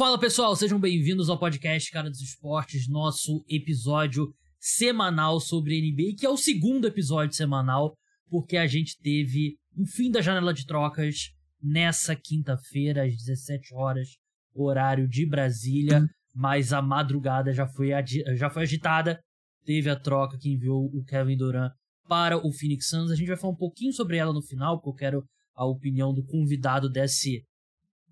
Fala pessoal, sejam bem-vindos ao podcast Cara dos Esportes, nosso episódio semanal sobre NBA, que é o segundo episódio semanal, porque a gente teve um fim da janela de trocas nessa quinta-feira, às 17 horas, horário de Brasília, mas a madrugada já foi, já foi agitada. Teve a troca que enviou o Kevin Durant para o Phoenix Suns. A gente vai falar um pouquinho sobre ela no final, porque eu quero a opinião do convidado desse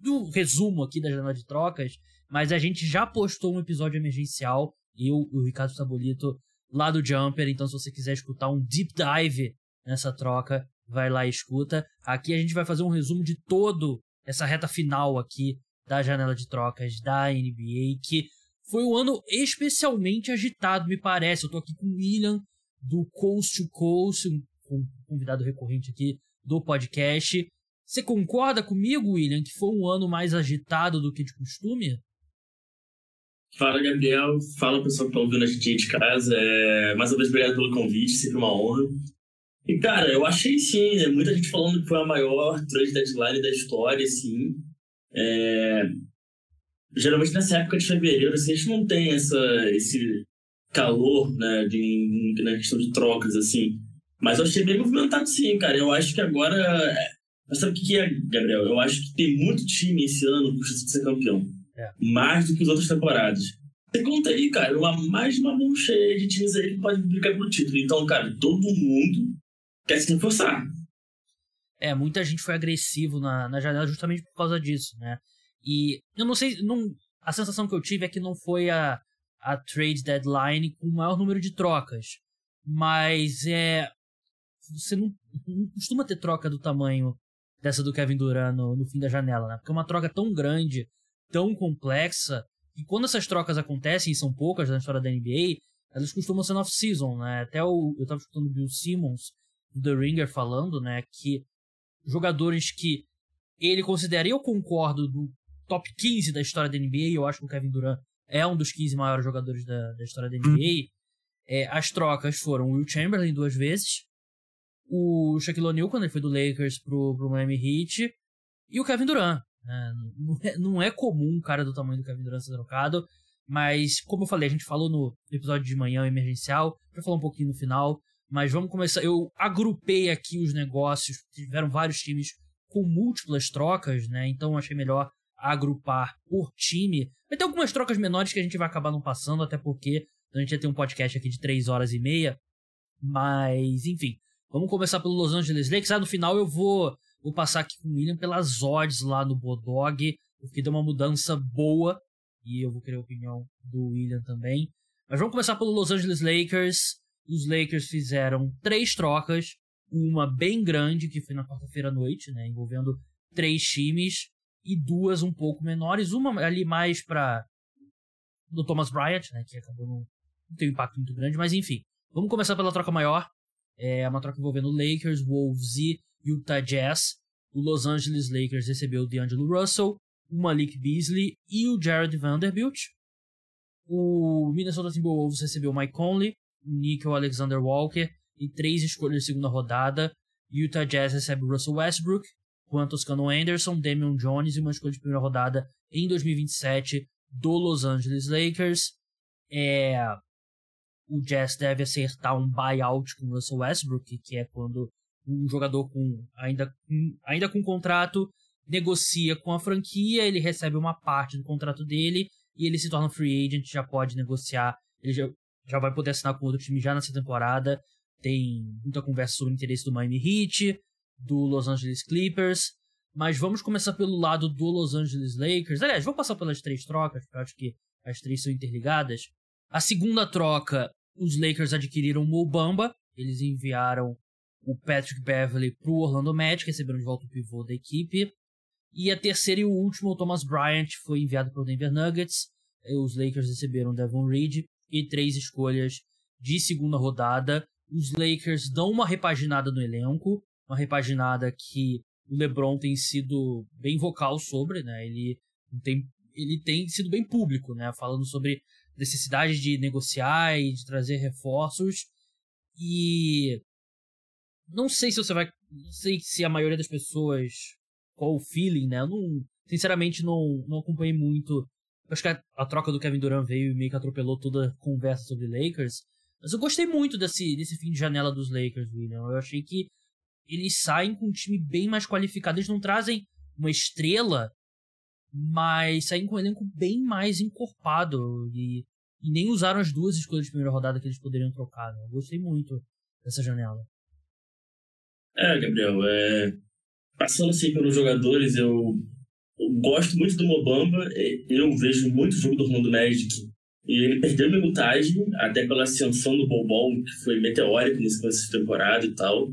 do resumo aqui da janela de trocas, mas a gente já postou um episódio emergencial, eu e o Ricardo Sabolito, lá do Jumper, então se você quiser escutar um deep dive nessa troca, vai lá e escuta. Aqui a gente vai fazer um resumo de todo essa reta final aqui da janela de trocas da NBA, que foi um ano especialmente agitado, me parece. Eu tô aqui com o William do Coast to Coast, um convidado recorrente aqui do podcast. Você concorda comigo, William, que foi um ano mais agitado do que de costume? Fala, Gabriel. Fala, pessoal que está ouvindo a gente de casa. É... Mais uma vez, obrigado pelo convite, sempre uma honra. E, cara, eu achei sim, né? Muita gente falando que foi a maior trade deadline da história, sim. É... Geralmente nessa época de fevereiro, assim, a gente não tem essa, esse calor, né, de, na questão de trocas, assim. Mas eu achei bem movimentado, sim, cara. Eu acho que agora mas sabe o que é, Gabriel? Eu acho que tem muito time esse ano com chance de ser campeão. É. Mais do que as outras temporadas. Você conta aí, cara, uma, mais uma mão cheia de times aí que pode brigar pelo título. Então, cara, todo mundo quer se reforçar. É, muita gente foi agressivo na, na janela justamente por causa disso, né? E eu não sei, não, a sensação que eu tive é que não foi a, a trade deadline com o maior número de trocas. Mas é. Você não, não costuma ter troca do tamanho dessa do Kevin Durant no, no fim da janela, né? Porque é uma troca tão grande, tão complexa, e quando essas trocas acontecem, e são poucas na história da NBA, elas costumam ser no off-season, né? Até o, eu tava escutando o Bill Simmons, do The Ringer, falando, né, que jogadores que ele considera, e eu concordo, do top 15 da história da NBA, eu acho que o Kevin Durant é um dos 15 maiores jogadores da, da história da NBA, é, as trocas foram o Will Chamberlain duas vezes, o Shaquille O'Neal quando ele foi do Lakers pro, pro Miami Heat e o Kevin Durant. Né? Não, é, não é comum um cara do tamanho do Kevin Durant ser trocado, mas como eu falei, a gente falou no episódio de manhã emergencial, para falar um pouquinho no final, mas vamos começar. Eu agrupei aqui os negócios, tiveram vários times com múltiplas trocas, né? Então achei melhor agrupar por time. Vai ter algumas trocas menores que a gente vai acabar não passando, até porque a gente ia ter um podcast aqui de 3 horas e meia. Mas, enfim, Vamos começar pelo Los Angeles Lakers. Ah, no final eu vou, vou passar aqui com o William pelas odds lá no Bodog, porque deu uma mudança boa. E eu vou querer a opinião do William também. Mas vamos começar pelo Los Angeles Lakers. Os Lakers fizeram três trocas. Uma bem grande, que foi na quarta-feira à noite, né? Envolvendo três times. E duas um pouco menores. Uma ali mais para do Thomas Bryant, né? Que acabou não, não tem um impacto muito grande. Mas enfim. Vamos começar pela troca maior. É uma troca envolvendo Lakers, Wolves e Utah Jazz. O Los Angeles Lakers recebeu o D'Angelo Russell, o Malik Beasley e o Jared Vanderbilt. O Minnesota Timberwolves recebeu Mike Conley, Nickel Alexander Walker e três escolhas de segunda rodada. Utah Jazz recebe Russell Westbrook, Juan Toscano Anderson, Damian Jones e uma escolha de primeira rodada em 2027 do Los Angeles Lakers. É, o Jazz deve acertar um buyout com o Russell Westbrook, que é quando um jogador com ainda, com, ainda com contrato negocia com a franquia, ele recebe uma parte do contrato dele e ele se torna free agent, já pode negociar, ele já, já vai poder assinar com outro time já nessa temporada. Tem muita conversa sobre o interesse do Miami Heat, do Los Angeles Clippers, mas vamos começar pelo lado do Los Angeles Lakers. Aliás, vou passar pelas três trocas, porque eu acho que as três são interligadas. A segunda troca os Lakers adquiriram o Mo Bamba, eles enviaram o Patrick Beverly para o Orlando Magic, receberam de volta o pivô da equipe. E a terceira e o último, o Thomas Bryant, foi enviado para o Denver Nuggets. Os Lakers receberam Devon Reed e três escolhas de segunda rodada. Os Lakers dão uma repaginada no elenco, uma repaginada que o LeBron tem sido bem vocal sobre, né? Ele tem, ele tem sido bem público, né? Falando sobre necessidade de negociar e de trazer reforços. E não sei se você vai. Não sei se a maioria das pessoas. Qual o feeling, né? Eu não, sinceramente, não, não acompanhei muito acho que a, a, troca do Kevin Durant veio e meio que atropelou toda a conversa sobre Lakers. Mas eu gostei muito desse, desse fim de janela dos Lakers, William. Eu achei que eles saem com um time bem mais qualificado. Eles não trazem uma estrela, mas saem com um elenco bem mais encorpado. E, e nem usaram as duas escolhas de primeira rodada que eles poderiam trocar. Né? Eu gostei muito dessa janela. É, Gabriel, é... passando assim pelos jogadores, eu... eu gosto muito do Mobamba. Eu vejo muito jogo do Orlando Magic e ele perdeu minutagem, até pela ascensão do Bobol, que foi meteórico nesse começo de temporada e tal.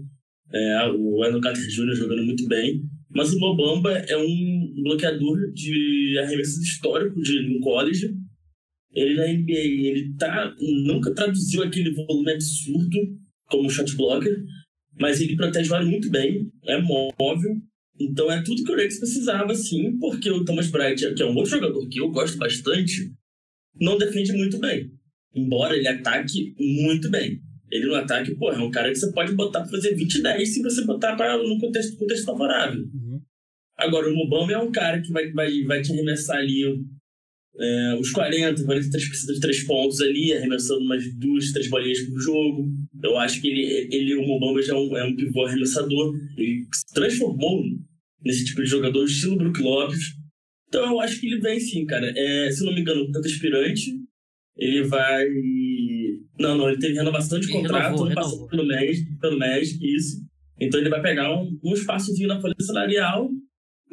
É, o Eno Carter Jr. jogando muito bem. Mas o Mobamba é um bloqueador de arremessos histórico de um college. Ele na NBA, ele tá, nunca traduziu aquele volume absurdo como shot blocker, mas ele protege o muito bem, é móvel. Então é tudo que o Lakers precisava, sim, porque o Thomas Bright, que é um outro jogador que eu gosto bastante, não defende muito bem. Embora ele ataque muito bem. Ele no ataque, pô, é um cara que você pode botar pra fazer 20 10 se você botar pra, no contexto, contexto favorável. Agora, o Mubama é um cara que vai, vai, vai te arremessar ali é, os 40, 43% de 3 pontos ali, arremessando umas duas, três bolinhas por jogo. Eu acho que ele, ele o Mubamba já é um, é um pivô arremessador. Ele se transformou nesse tipo de jogador, estilo Brook Lopes. Então eu acho que ele vem sim, cara. É, se não me engano, tanto aspirante, ele vai. Não, não, ele teve renovação de contrato, renovou, passou pelo Magic, pelo Magic, isso. Então ele vai pegar um, um espaçozinho na folha salarial,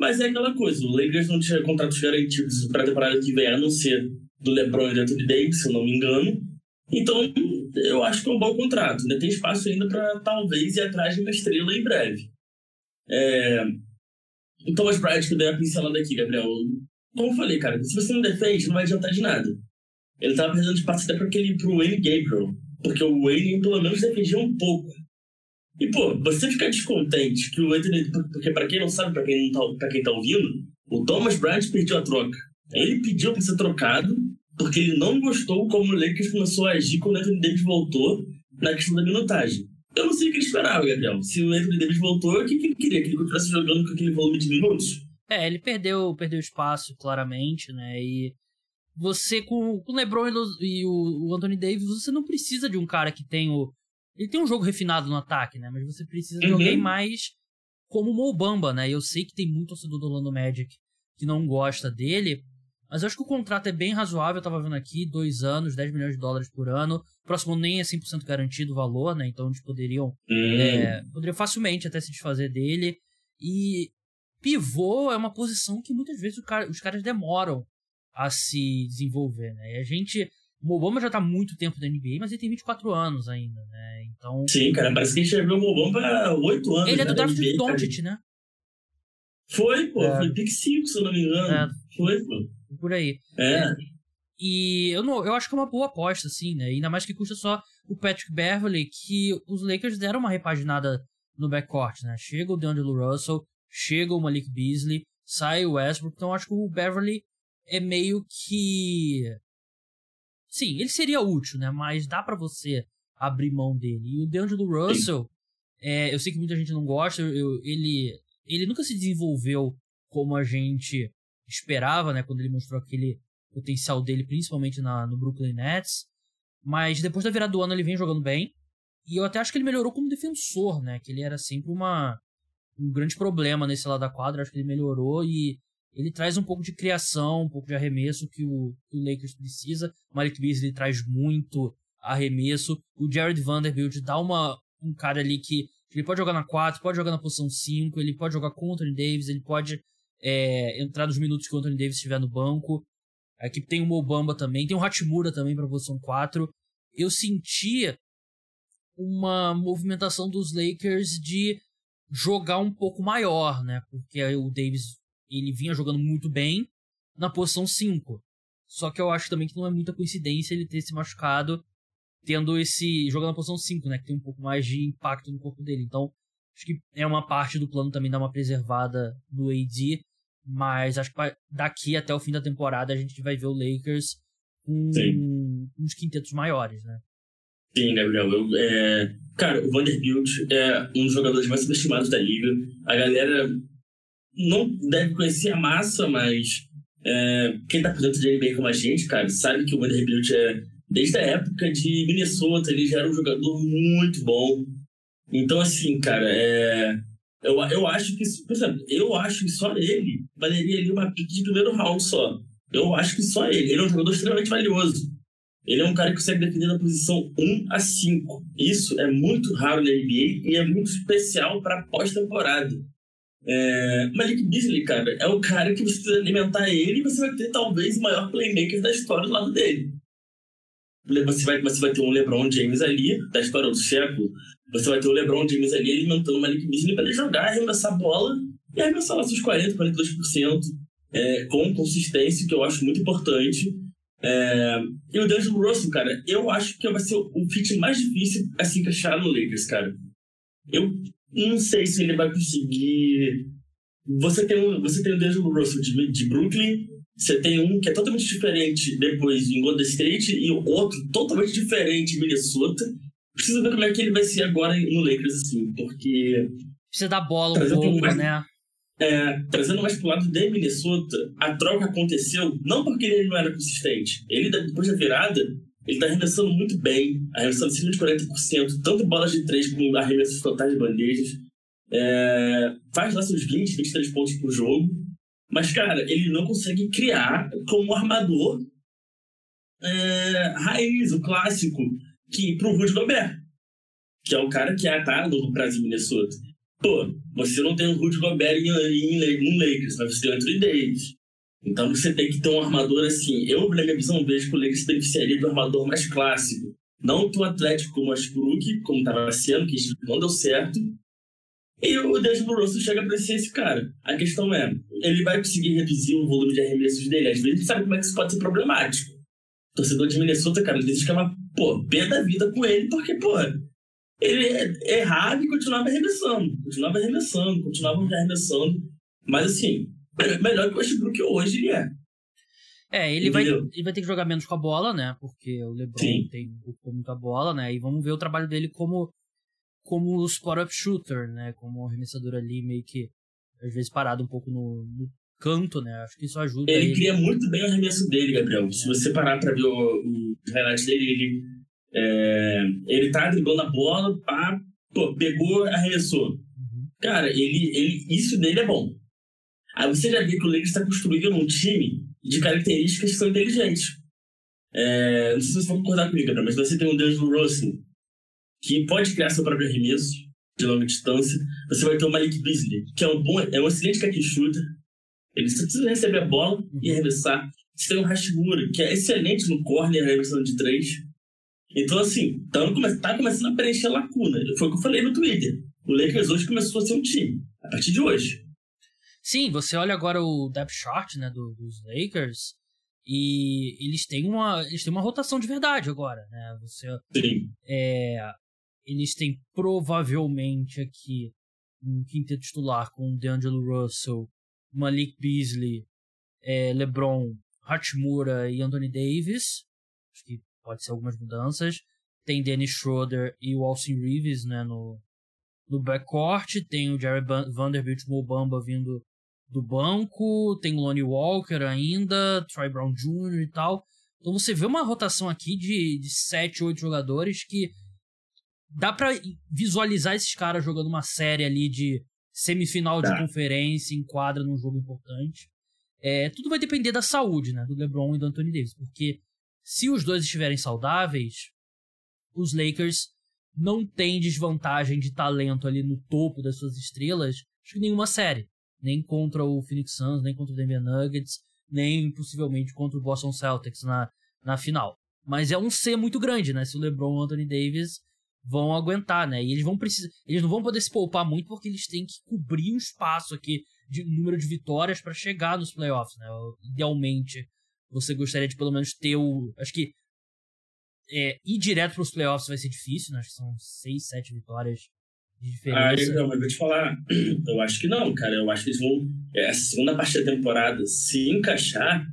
mas é aquela coisa, o Lakers não tinha contratos garantidos para a temporada que vem, a não ser do LeBron e do Anthony Davis, se não me engano. Então, eu acho que é um bom contrato. Ainda tem espaço ainda para talvez ir atrás de uma estrela em breve. É, o Thomas Bryant que eu dei a pincelada aqui, Gabriel. Como eu falei, cara, se você não defende, não vai adiantar de nada. Ele tava de partida para aquele pro Wayne Gabriel. Porque o Wayne, pelo menos, defendia um pouco. E, pô, você ficar descontente que o Anthony. Porque, para quem não sabe, para quem, não tá, pra quem tá ouvindo, o Thomas Bryant perdeu a troca. Ele pediu para ser trocado porque ele não gostou como o Lakers começou a agir quando o Anthony Davis voltou na questão da minutagem. Eu não sei o que ele esperava, Gabriel. Se o Anthony Davis voltou, o que, ele queria? Que ele continuasse jogando com aquele volume de minutos? É, ele perdeu, perdeu espaço, claramente, né? E você, com, com o LeBron e o, o Anthony Davis, você não precisa de um cara que tem o. Ele tem um jogo refinado no ataque, né? Mas você precisa de uhum. alguém mais como o Mobamba, né? Eu sei que tem muito torcedor do Orlando Magic que não gosta dele, mas eu acho que o contrato é bem razoável, eu tava vendo aqui, dois anos, 10 milhões de dólares por ano. O próximo nem é 100% garantido o valor, né? Então eles poderiam. Hum. É, poderiam facilmente até se desfazer dele. E pivô é uma posição que muitas vezes cara, os caras demoram a se desenvolver, né? E a gente. O Obama já tá há muito tempo na NBA, mas ele tem 24 anos ainda, né? Então. Sim, cara, parece que a gente já viu o Obama há 8 anos. Ele é do draft do Doncic, né? Foi, pô, é. foi pick 5, se eu não me engano. É. Foi, pô por aí. É. E eu, não, eu acho que é uma boa aposta, assim, né? Ainda mais que custa só o Patrick Beverly, que os Lakers deram uma repaginada no backcourt, né? Chega o DeAngelo Russell, chega o Malik Beasley, sai o Westbrook, então eu acho que o Beverly é meio que... Sim, ele seria útil, né? Mas dá para você abrir mão dele. E o DeAngelo Russell, é, eu sei que muita gente não gosta, eu, ele, ele nunca se desenvolveu como a gente esperava, né, quando ele mostrou aquele potencial dele, principalmente na, no Brooklyn Nets. Mas depois da virada do ano ele vem jogando bem. E eu até acho que ele melhorou como defensor, né? Que ele era sempre uma, um grande problema nesse lado da quadra. Acho que ele melhorou e ele traz um pouco de criação, um pouco de arremesso que o, que o Lakers precisa. O Malik Beasley traz muito arremesso. O Jared Vanderbilt dá uma, um cara ali que ele pode jogar na 4, pode jogar na posição 5, ele pode jogar com o Anthony Davis, ele pode é, entrar nos minutos que o Anthony Davis estiver no banco. A equipe tem o Mobamba também, tem o Hachimura também para posição 4. Eu sentia uma movimentação dos Lakers de jogar um pouco maior, né? Porque o Davis ele vinha jogando muito bem na posição 5. Só que eu acho também que não é muita coincidência ele ter se machucado tendo esse jogando na posição 5, né, que tem um pouco mais de impacto no corpo dele. Então, acho que é uma parte do plano também dar uma preservada do AD mas acho que daqui até o fim da temporada a gente vai ver o Lakers com Sim. uns quintetos maiores, né? Sim, Gabriel. Eu, é... Cara, o Vanderbilt é um dos jogadores mais subestimados da liga. A galera não deve conhecer a massa, mas É, quem tá por dentro de NBA como a gente, cara, sabe que o Vanderbilt é, desde a época de Minnesota, ele já era um jogador muito bom. Então, assim, cara, é, eu, eu acho que, por exemplo, eu acho que só ele valeria ali uma pique de primeiro round só. Eu acho que só ele. Ele é um jogador extremamente valioso. Ele é um cara que consegue defender na posição 1 a 5. Isso é muito raro na NBA e é muito especial para pós-temporada. É, Malik Beasley, cara, é o cara que você precisa alimentar ele e você vai ter talvez o maior playmaker da história do lado dele. Você vai, você vai ter um LeBron James ali, da história do século. Você vai ter o LeBron James ali alimentando o Malik Beasley para ele jogar, arremessar a bola e arremessar lá seus 40, 42% é, com consistência, que eu acho muito importante. É, e o D'Angelo Russell, cara, eu acho que vai ser o fit mais difícil a se encaixar no Lakers, cara. Eu não sei se ele vai conseguir. Você tem, um, você tem o D'Angelo Russell de, de Brooklyn, você tem um que é totalmente diferente depois em Golden State e o outro totalmente diferente em Minnesota. Precisa ver como é que ele vai ser agora no Lakers, assim, porque. Precisa dar bola um pouco, mais, né? É, trazendo mais pro lado de Minnesota, a troca aconteceu não porque ele não era consistente. Ele, depois da virada, ele tá arremessando muito bem, arremessando acima de 40%, tanto bolas de três como arremessos totais de bandejas. É, faz lá seus 20, 23 pontos por jogo. Mas, cara, ele não consegue criar como armador é, raiz, o clássico, que pro Rudy Gobert, que é o cara que é tá no Brasil Minnesota. Pô, você não tem o Rudy Gobert em, em, em Lakers, mas você tem o Anthony Davis. Então você tem que ter um armador assim. Eu, na minha visão, vejo que o Lakers beneficiaria do armador mais clássico. Não tão atlético como o Ashbrook, como estava sendo, que não deu certo. E o D'Angelo Russell chega para ser esse cara. A questão é, ele vai conseguir reduzir o volume de arremessos dele? Às vezes sabe como é que isso pode ser problemático. Torcedor de Minnesota, cara, às vezes fica uma, pô, pé da vida com ele, porque, pô, ele errava e continuava arremessando, continuava arremessando, continuava arremessando. Mas assim, melhor que o Westbrook hoje ele é. É, ele vai, ele vai ter que jogar menos com a bola, né? Porque o LeBron Sim. tem muita bola, né? E vamos ver o trabalho dele como como spot-up shooter, né? Como um arremessador ali meio que às vezes parado um pouco no, no canto, né? Acho que isso ajuda. Ele, ele cria muito bem o arremesso dele, Gabriel. Se você parar para ver o, o highlight dele, ele é, ele tá driblando a bola, pá, pô, pegou, arremessou. Uhum. Cara, ele, ele, isso dele é bom. Aí você já vê que o Lakers está construindo um time de características que são inteligentes. É, não sei se você vai concordar comigo, mas você tem um D'Angelo Russell, que pode criar seu próprio arremesso de longa distância. Você vai ter o Malik Beasley, que é um bom, é um excelente catch shooter. Ele só precisa receber a bola e arremessar. Você tem o Hashimura, que é excelente no corner, arremessando de três. Então, assim, então, tá começando a preencher lacuna. Foi o que eu falei no Twitter. O Lakers hoje começou a ser um time, a partir de hoje. Sim, você olha agora o depth chart né, do, dos Lakers e eles têm uma eles têm uma rotação de verdade agora, né? Você Sim. É, eles têm provavelmente aqui um quinteto titular com DeAngelo Russell, Malik Beasley, é, LeBron, Hachimura e Anthony Davis. Acho que pode ser algumas mudanças. Tem Dennis Schroeder e o Austin Reeves né, no, no backcourt. Tem o Jerry Vanderbilt Mobamba vindo do banco. Tem Lonnie Walker ainda, Troy Brown Jr. e tal. Então você vê uma rotação aqui de, de 7, 8 jogadores que dá para visualizar esses caras jogando uma série ali de semifinal de conferência, em quadra num jogo importante. É, tudo vai depender da saúde, né, do LeBron e do Anthony Davis, porque se os dois estiverem saudáveis, os Lakers não têm desvantagem de talento ali no topo das suas estrelas, acho que nenhuma série. Nem contra o Phoenix Suns, nem contra o Denver Nuggets, nem possivelmente contra o Boston Celtics na, na final. Mas é um C muito grande, né? Se o LeBron e o Anthony Davis vão aguentar, né? E eles vão precisar. Eles não vão poder se poupar muito porque eles têm que cobrir um espaço aqui de número de vitórias para chegar nos playoffs, né? Idealmente, você gostaria de pelo menos ter o. Acho que é, ir direto para os playoffs vai ser difícil, né? Acho que são seis, sete vitórias diferença. Ah, mas vou te falar, eu acho que não, cara. Eu acho que eles vão. Essa segunda parte da temporada, se encaixar.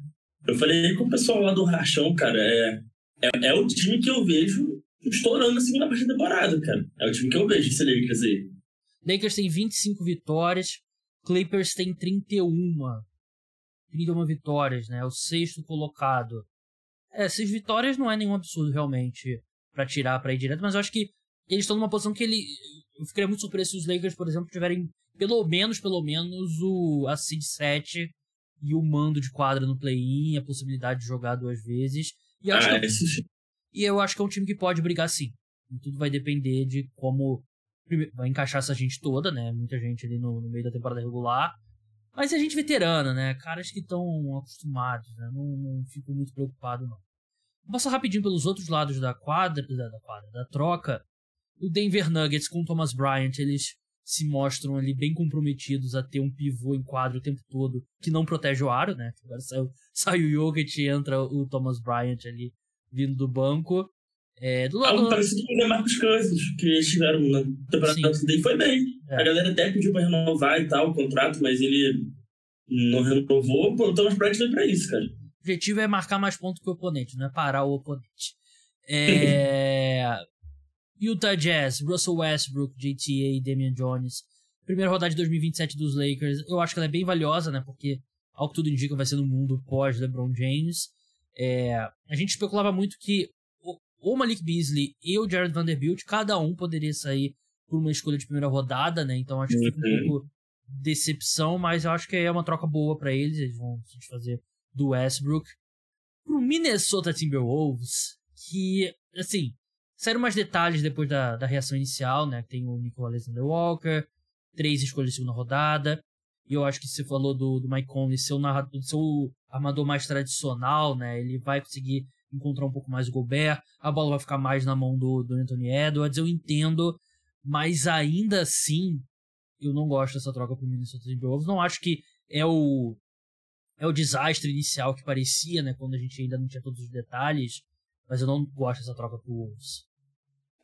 Eu falei com o pessoal lá do Rachão, cara. É, é, é o time que eu vejo estourando na segunda parte da temporada, cara. É o time que eu vejo, esse Lakers aí. Lakers tem 25 vitórias, Clippers tem 31. 31 vitórias, né? O sexto colocado. É, seis vitórias não é nenhum absurdo realmente para tirar para ir direto, mas eu acho que eles estão numa posição que ele. Eu ficaria muito surpreso se os Lakers, por exemplo, tiverem pelo menos, pelo menos, o, a Seed 7 e o mando de quadra no play-in, a possibilidade de jogar duas vezes. E, acho ah, que, esse... e eu acho que é um time que pode brigar sim. E tudo vai depender de como vai encaixar essa gente toda, né? Muita gente ali no, no meio da temporada regular. Mas é gente veterana, né? Caras que estão acostumados, né? Não, não fico muito preocupado, não. Vou passar rapidinho pelos outros lados da quadra, da, da quadra, da troca. O Denver Nuggets com o Thomas Bryant, eles se mostram ali bem comprometidos a ter um pivô em quadro o tempo todo que não protege o aro, né? Agora sai, sai o Jokic e entra o Thomas Bryant ali vindo do banco. É, do lado... Algo parecido com o Marcos Cousins, que eles tiveram na temporada dele foi bem. É. A galera até pediu pra renovar e tal o contrato, mas ele não renovou. O Thomas Bryant veio pra isso, cara. O objetivo é marcar mais pontos que o oponente, não é parar o oponente. É... Utah Jazz, Russell Westbrook, JTA e Damian Jones. Primeira rodada de 2027 dos Lakers. Eu acho que ela é bem valiosa, né? Porque, ao que tudo indica, vai ser no mundo pós-LeBron James. É... A gente especulava muito que o Malik Beasley e o Jared Vanderbilt, cada um poderia sair por uma escolha de primeira rodada, né? Então acho que fica um uhum. pouco decepção, mas eu acho que é uma troca boa para eles. Eles vão se fazer do Westbrook pro Minnesota Timberwolves, que, assim, saíram mais detalhes depois da, da reação inicial, né? Tem o Nico Alexander Walker, três escolhas de segunda rodada. E eu acho que você falou do, do Mike Conley, seu, narrador, seu armador mais tradicional, né? Ele vai conseguir encontrar um pouco mais o Gobert, a bola vai ficar mais na mão do, do Anthony Edwards, eu entendo, mas ainda assim eu não gosto dessa troca pro Minnesota Timberwolves, não acho que é o é o desastre inicial que parecia, né, quando a gente ainda não tinha todos os detalhes, mas eu não gosto dessa troca pro Wolves.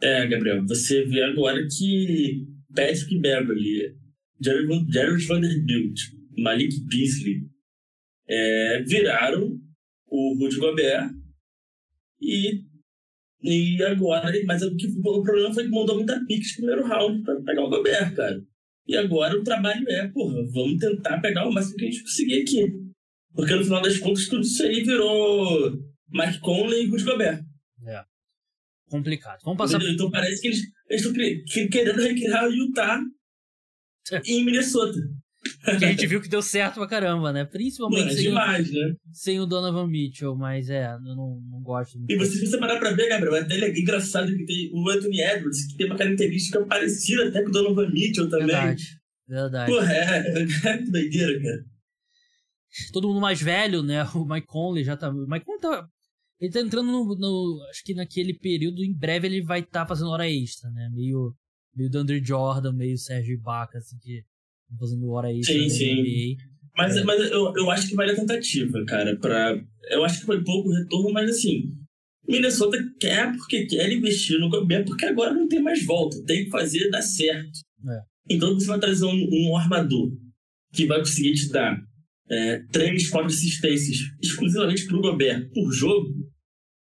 É, Gabriel, você vê agora que Patrick Beverly, Jared, Vanderbilt, Malik Beasley é, viraram o Rudy Gobert e, e agora, mas o, que, o problema foi que mandou muita pique no primeiro round para pegar o Gobert, cara. E agora o trabalho é, porra, vamos tentar pegar o máximo que a gente conseguir aqui. Porque no final das contas tudo isso aí virou Mike Conley e Rudy Gobert. É. Complicado. Vamos passar. Então parece que eles estão querendo recriar o Utah é. em Minnesota. Que a gente viu que deu certo pra caramba, né? Principalmente é sem, demais, o, né? sem o Donovan Mitchell, mas é, eu não, não gosto muito. E você, se você parar pra ver, Gabriel, é até é engraçado que tem o Anthony Edwards, que tem uma característica parecida até com o Donovan Mitchell também. Verdade, verdade. Porra, é, é que doideira, cara. Todo mundo mais velho, né? O Mike Conley já tá. O Mike Conley tá. Ele tá entrando no, no, Acho que naquele período, em breve, ele vai estar tá fazendo hora extra, né? Meio. Meio Dandre Jordan, meio Sérgio Ibaka, assim, que fazendo hora extra sim, sim. Mas, é. mas eu, eu acho que vale a tentativa, cara. Pra, eu acho que foi pouco retorno, mas assim, Minnesota quer porque quer investir no Gobert, porque agora não tem mais volta. Tem que fazer dar certo. É. Então você vai trazer um, um armador que vai conseguir te dar é, três, quatro assistências exclusivamente pro Gobert por jogo.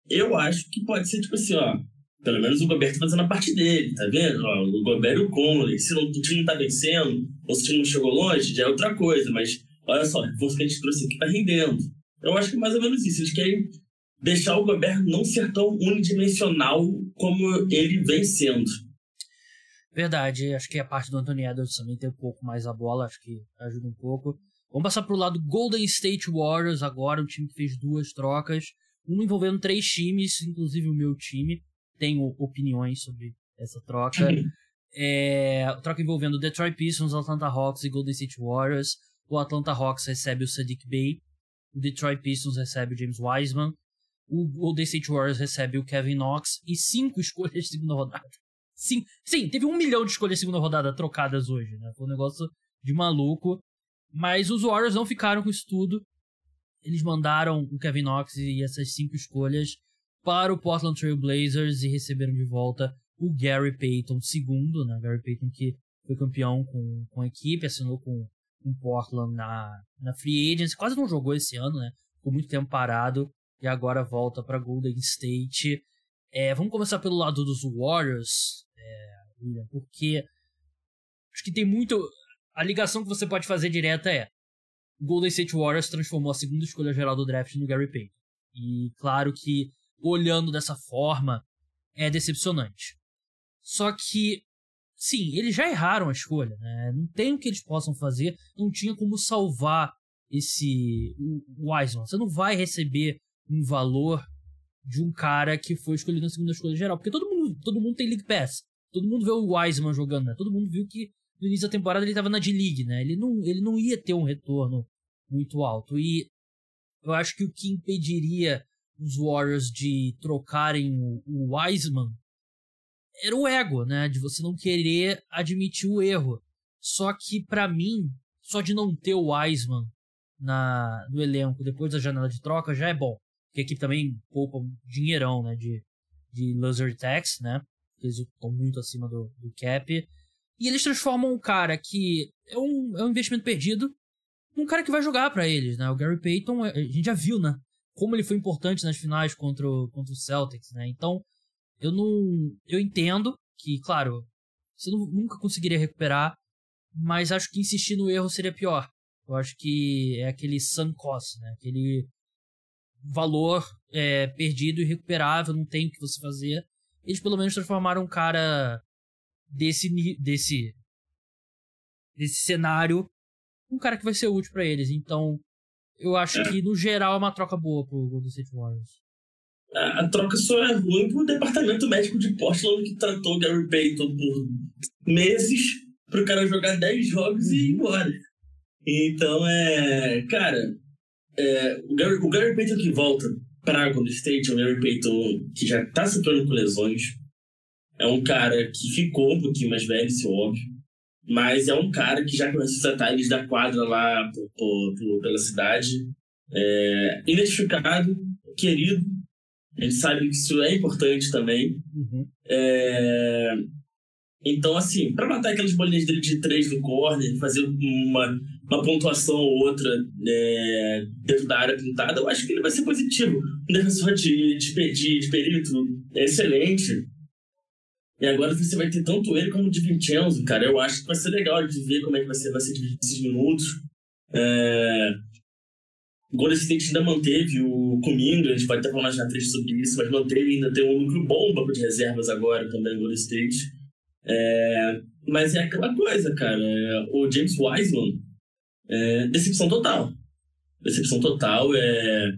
Eu acho que pode ser tipo assim, ó. Pelo menos o Gobert tá fazendo a parte dele, tá vendo? Ó, o Gobert e o Conley. Se o time não tá vencendo, ou se o time não chegou longe, já é outra coisa. Mas olha só, o reforço que a gente trouxe aqui tá rendendo. Eu acho que é mais ou menos isso. Eles querem deixar o Gobert não ser tão unidimensional como ele vem sendo. Verdade, acho que a parte do Anthony Edwards também tem um pouco mais a bola, acho que ajuda um pouco. Vamos passar pro lado Golden State Warriors agora, um time que fez duas trocas, uma envolvendo três times, inclusive o meu time tenho opiniões sobre essa troca. é, troca envolvendo Detroit Pistons, Atlanta Hawks e Golden State Warriors. O Atlanta Hawks recebe o Sadiq Bey. O Detroit Pistons recebe o James Wiseman. O Golden State Warriors recebe o Kevin Knox. E cinco escolhas de segunda rodada. Sim, sim, teve um milhão de escolhas de segunda rodada trocadas hoje, né? Foi um negócio de maluco. Mas os Warriors não ficaram com isso tudo. Eles mandaram o Kevin Knox e essas cinco escolhas para o Portland Trail Blazers e receberam de volta o Gary Payton segundo, né? Gary Payton que foi campeão com, com a equipe, assinou com, com Portland na, na Free Agency, quase não jogou esse ano, né? Ficou muito tempo parado e agora volta para Golden State. É, vamos começar pelo lado dos Warriors, é, porque acho que tem muito. A ligação que você pode fazer direta é Golden State Warriors transformou a segunda escolha geral do draft no Gary Payton. E claro que, olhando dessa forma, é decepcionante. Só que, sim, eles já erraram a escolha, né? Não tem o que eles possam fazer, não tinha como salvar esse Wiseman. Você não vai receber um valor de um cara que foi escolhido na segunda escolha geral, porque todo mundo, todo mundo tem League Pass. Todo mundo vê o Wiseman jogando, né? Todo mundo viu que no início da temporada ele estava na D-League, né? Ele não, ele não ia ter um retorno muito alto. E eu acho que o que impediria os Warriors de trocarem o, o Wiseman era o ego, né? De você não querer admitir o erro. Só que, para mim, só de não ter o Wiseman na, no elenco depois da janela de troca já é bom. Porque a equipe também poupa dinheirão, né? De, de loser tax, né? Eles estão muito acima do, do cap. E eles transformam um cara que é um, é um investimento perdido num cara que vai jogar para eles, né? O Gary Payton, a gente já viu, né? Como ele foi importante nas finais contra o, contra o Celtics, né? Então, eu não. Eu entendo que, claro, você não, nunca conseguiria recuperar, mas acho que insistir no erro seria pior. Eu acho que é aquele sunk cost, né? Aquele valor é, perdido e recuperável, não tem o que você fazer. Eles pelo menos transformaram um cara desse desse desse cenário um cara que vai ser útil para eles. Então, eu acho é. que no geral é uma troca boa pro Golden State Warriors. A, a troca só é ruim pro departamento médico de Portland que tratou Gary Payton por meses pro cara jogar 10 jogos e ir uhum. embora. Então é. Cara, é, o, Gary, o Gary Payton que volta para Golden State é o Gary Payton que já tá sofrendo com lesões. É um cara que ficou um pouquinho mais velho, isso é óbvio. Mas é um cara que já conhece os detalhes da quadra lá por, por, pela cidade. É, identificado, querido. A gente sabe que isso é importante também. Uhum. É, então, assim, para matar aquelas bolinhas dele de três no corner, fazer uma, uma pontuação ou outra é, dentro da área pintada, eu acho que ele vai ser positivo. Um defensor de, de, de, de perímetro é excelente. E agora você vai ter tanto ele como o de Vincenzo, cara. Eu acho que vai ser legal de ver como é que vai ser, vai ser dividido esses minutos. É... O Golden State ainda manteve o Cominga, a gente pode até falar na triste sobre isso, mas manteve ainda tem um núcleo bom banco de reservas agora também no Golden State. É... Mas é aquela coisa, cara. O James Wiseman, é... decepção total. Decepção total é.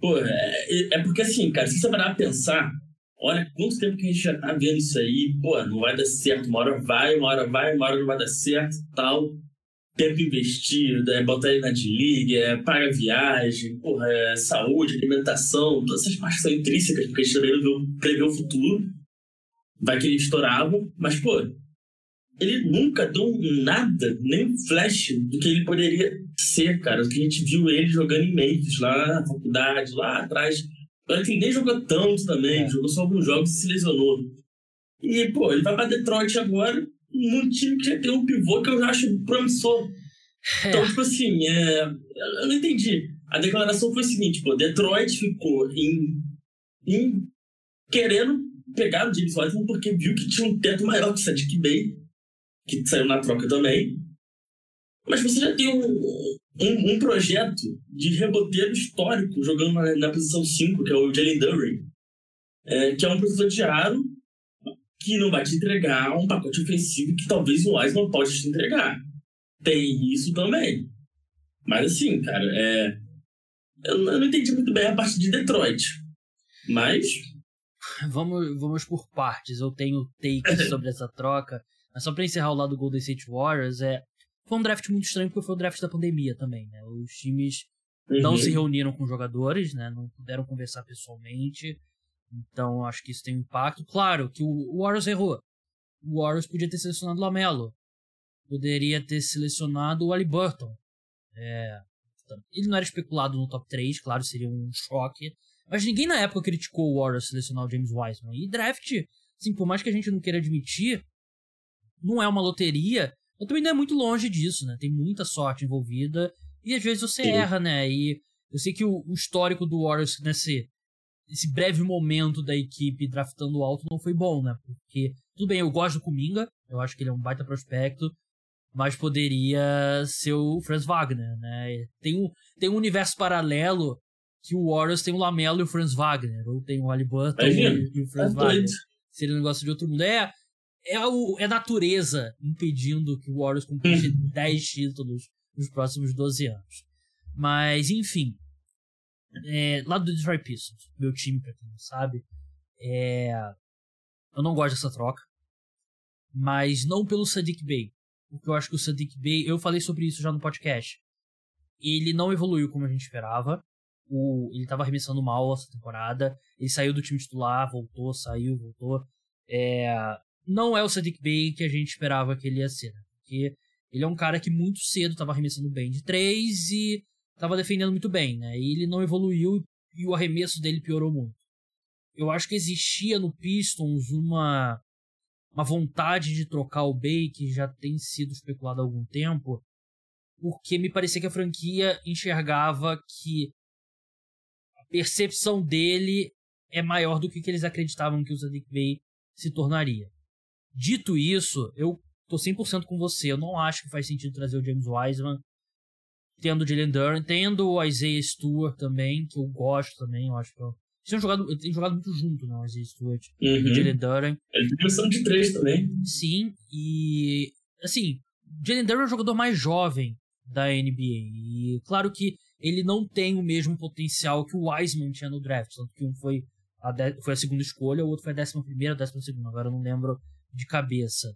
Pô, é, é porque assim, cara, se você parar a pensar, olha quanto tempo que a gente já tá vendo isso aí, pô, não vai dar certo, uma hora vai, uma hora vai, uma hora não vai dar certo, tal. Tempo investido, é botar ele na D-League, é paga viagem, porra, é saúde, alimentação, todas essas partes são intrínsecas, porque a gente também não prevê o futuro. Vai que ele estourava, mas, pô, ele nunca deu nada, nem flash do que ele poderia ser, cara. Do que a gente viu ele jogando em Memphis, lá na faculdade, lá atrás Olha que ele nem jogou tanto também, é. jogou só alguns jogos e se lesionou. E, pô, ele vai pra Detroit agora, num time que já tem um pivô que eu já acho promissor. É. Então, tipo assim, é, eu não entendi. A declaração foi a seguinte, pô, Detroit ficou em, em querendo pegar o James Wiseman porque viu que tinha um teto maior que o Sadiq Bey, que saiu na troca também. Mas você já tem um, um, um projeto de reboteiro histórico jogando na, na posição 5, que é o Jalen Dury, é, que é um professor de aro que não vai te entregar um pacote ofensivo que talvez o Wiseman pode te entregar. Tem isso também. Mas assim, cara, é... eu, não entendi muito bem a parte de Detroit. Mas. Vamos, vamos por partes. Eu tenho takes sobre essa troca. Mas só pra encerrar o lado do Golden State Warriors, é foi um draft muito estranho porque foi o draft da pandemia também, né? Os times uhum. não se reuniram com jogadores, né? Não puderam conversar pessoalmente. Então acho que isso tem um impacto. Claro que o Warriors errou. O Warriors podia ter selecionado o Lamelo. Poderia ter selecionado o Ali Burton. É... Ele não era especulado no top 3, claro, seria um choque. Mas ninguém na época criticou o Warriors selecionar o James Wiseman. E draft, assim, por mais que a gente não queira admitir, não é uma loteria eu também não é muito longe disso, né? Tem muita sorte envolvida e às vezes você Sim. erra, né? E eu sei que o, o histórico do Warriors nesse esse breve momento da equipe draftando alto não foi bom, né? Porque, tudo bem, eu gosto do Kuminga, eu acho que ele é um baita prospecto, mas poderia ser o Franz Wagner, né? Tem um, tem um universo paralelo que o Warriors tem o Lamelo e o Franz Wagner, ou tem o Haliburton é, e, e, o Franz é Wagner. Seria um negócio de outro mundo. É, é, o, é a natureza impedindo que o Warriors conquiste 10 uhum. títulos nos próximos 12 anos. Mas, enfim. É, lá do Detroit Pistons, meu time, pra quem não sabe, é, eu não gosto dessa troca. Mas não pelo Sadiq Bey. Porque eu acho que o Sadiq Bey, eu falei sobre isso já no podcast. Ele não evoluiu como a gente esperava. O, ele estava arremessando mal essa temporada. Ele saiu do time titular, voltou, saiu, voltou. É, não é o Sadiq Bey que a gente esperava que ele ia ser. Né? Porque ele é um cara que muito cedo estava arremessando bem de três e estava defendendo muito bem, né? E ele não evoluiu e o arremesso dele piorou muito. Eu acho que existia no Pistons uma uma vontade de trocar o Bay que já tem sido especulado há algum tempo, porque me parecia que a franquia enxergava que a percepção dele é maior do que, que eles acreditavam que o Sadiq Bey se tornaria. Dito isso, eu tô 100% com você. Eu não acho que faz sentido trazer o James Wiseman, tendo o Jalen Duran, tendo o Isaiah Stewart também, que eu gosto também, eu acho que eu... Eles têm jogado, eles têm jogado muito junto, né, o Isaiah Stewart uhum. e o Jalen Duran. Eles têm versão de três também. Sim, e assim, Jalen Duran é o jogador mais jovem da NBA, e claro que ele não tem o mesmo potencial que o Wiseman tinha no draft, tanto que um foi a, de, foi a segunda escolha, o outro foi a décima primeira, a décima segunda, agora eu não lembro de cabeça.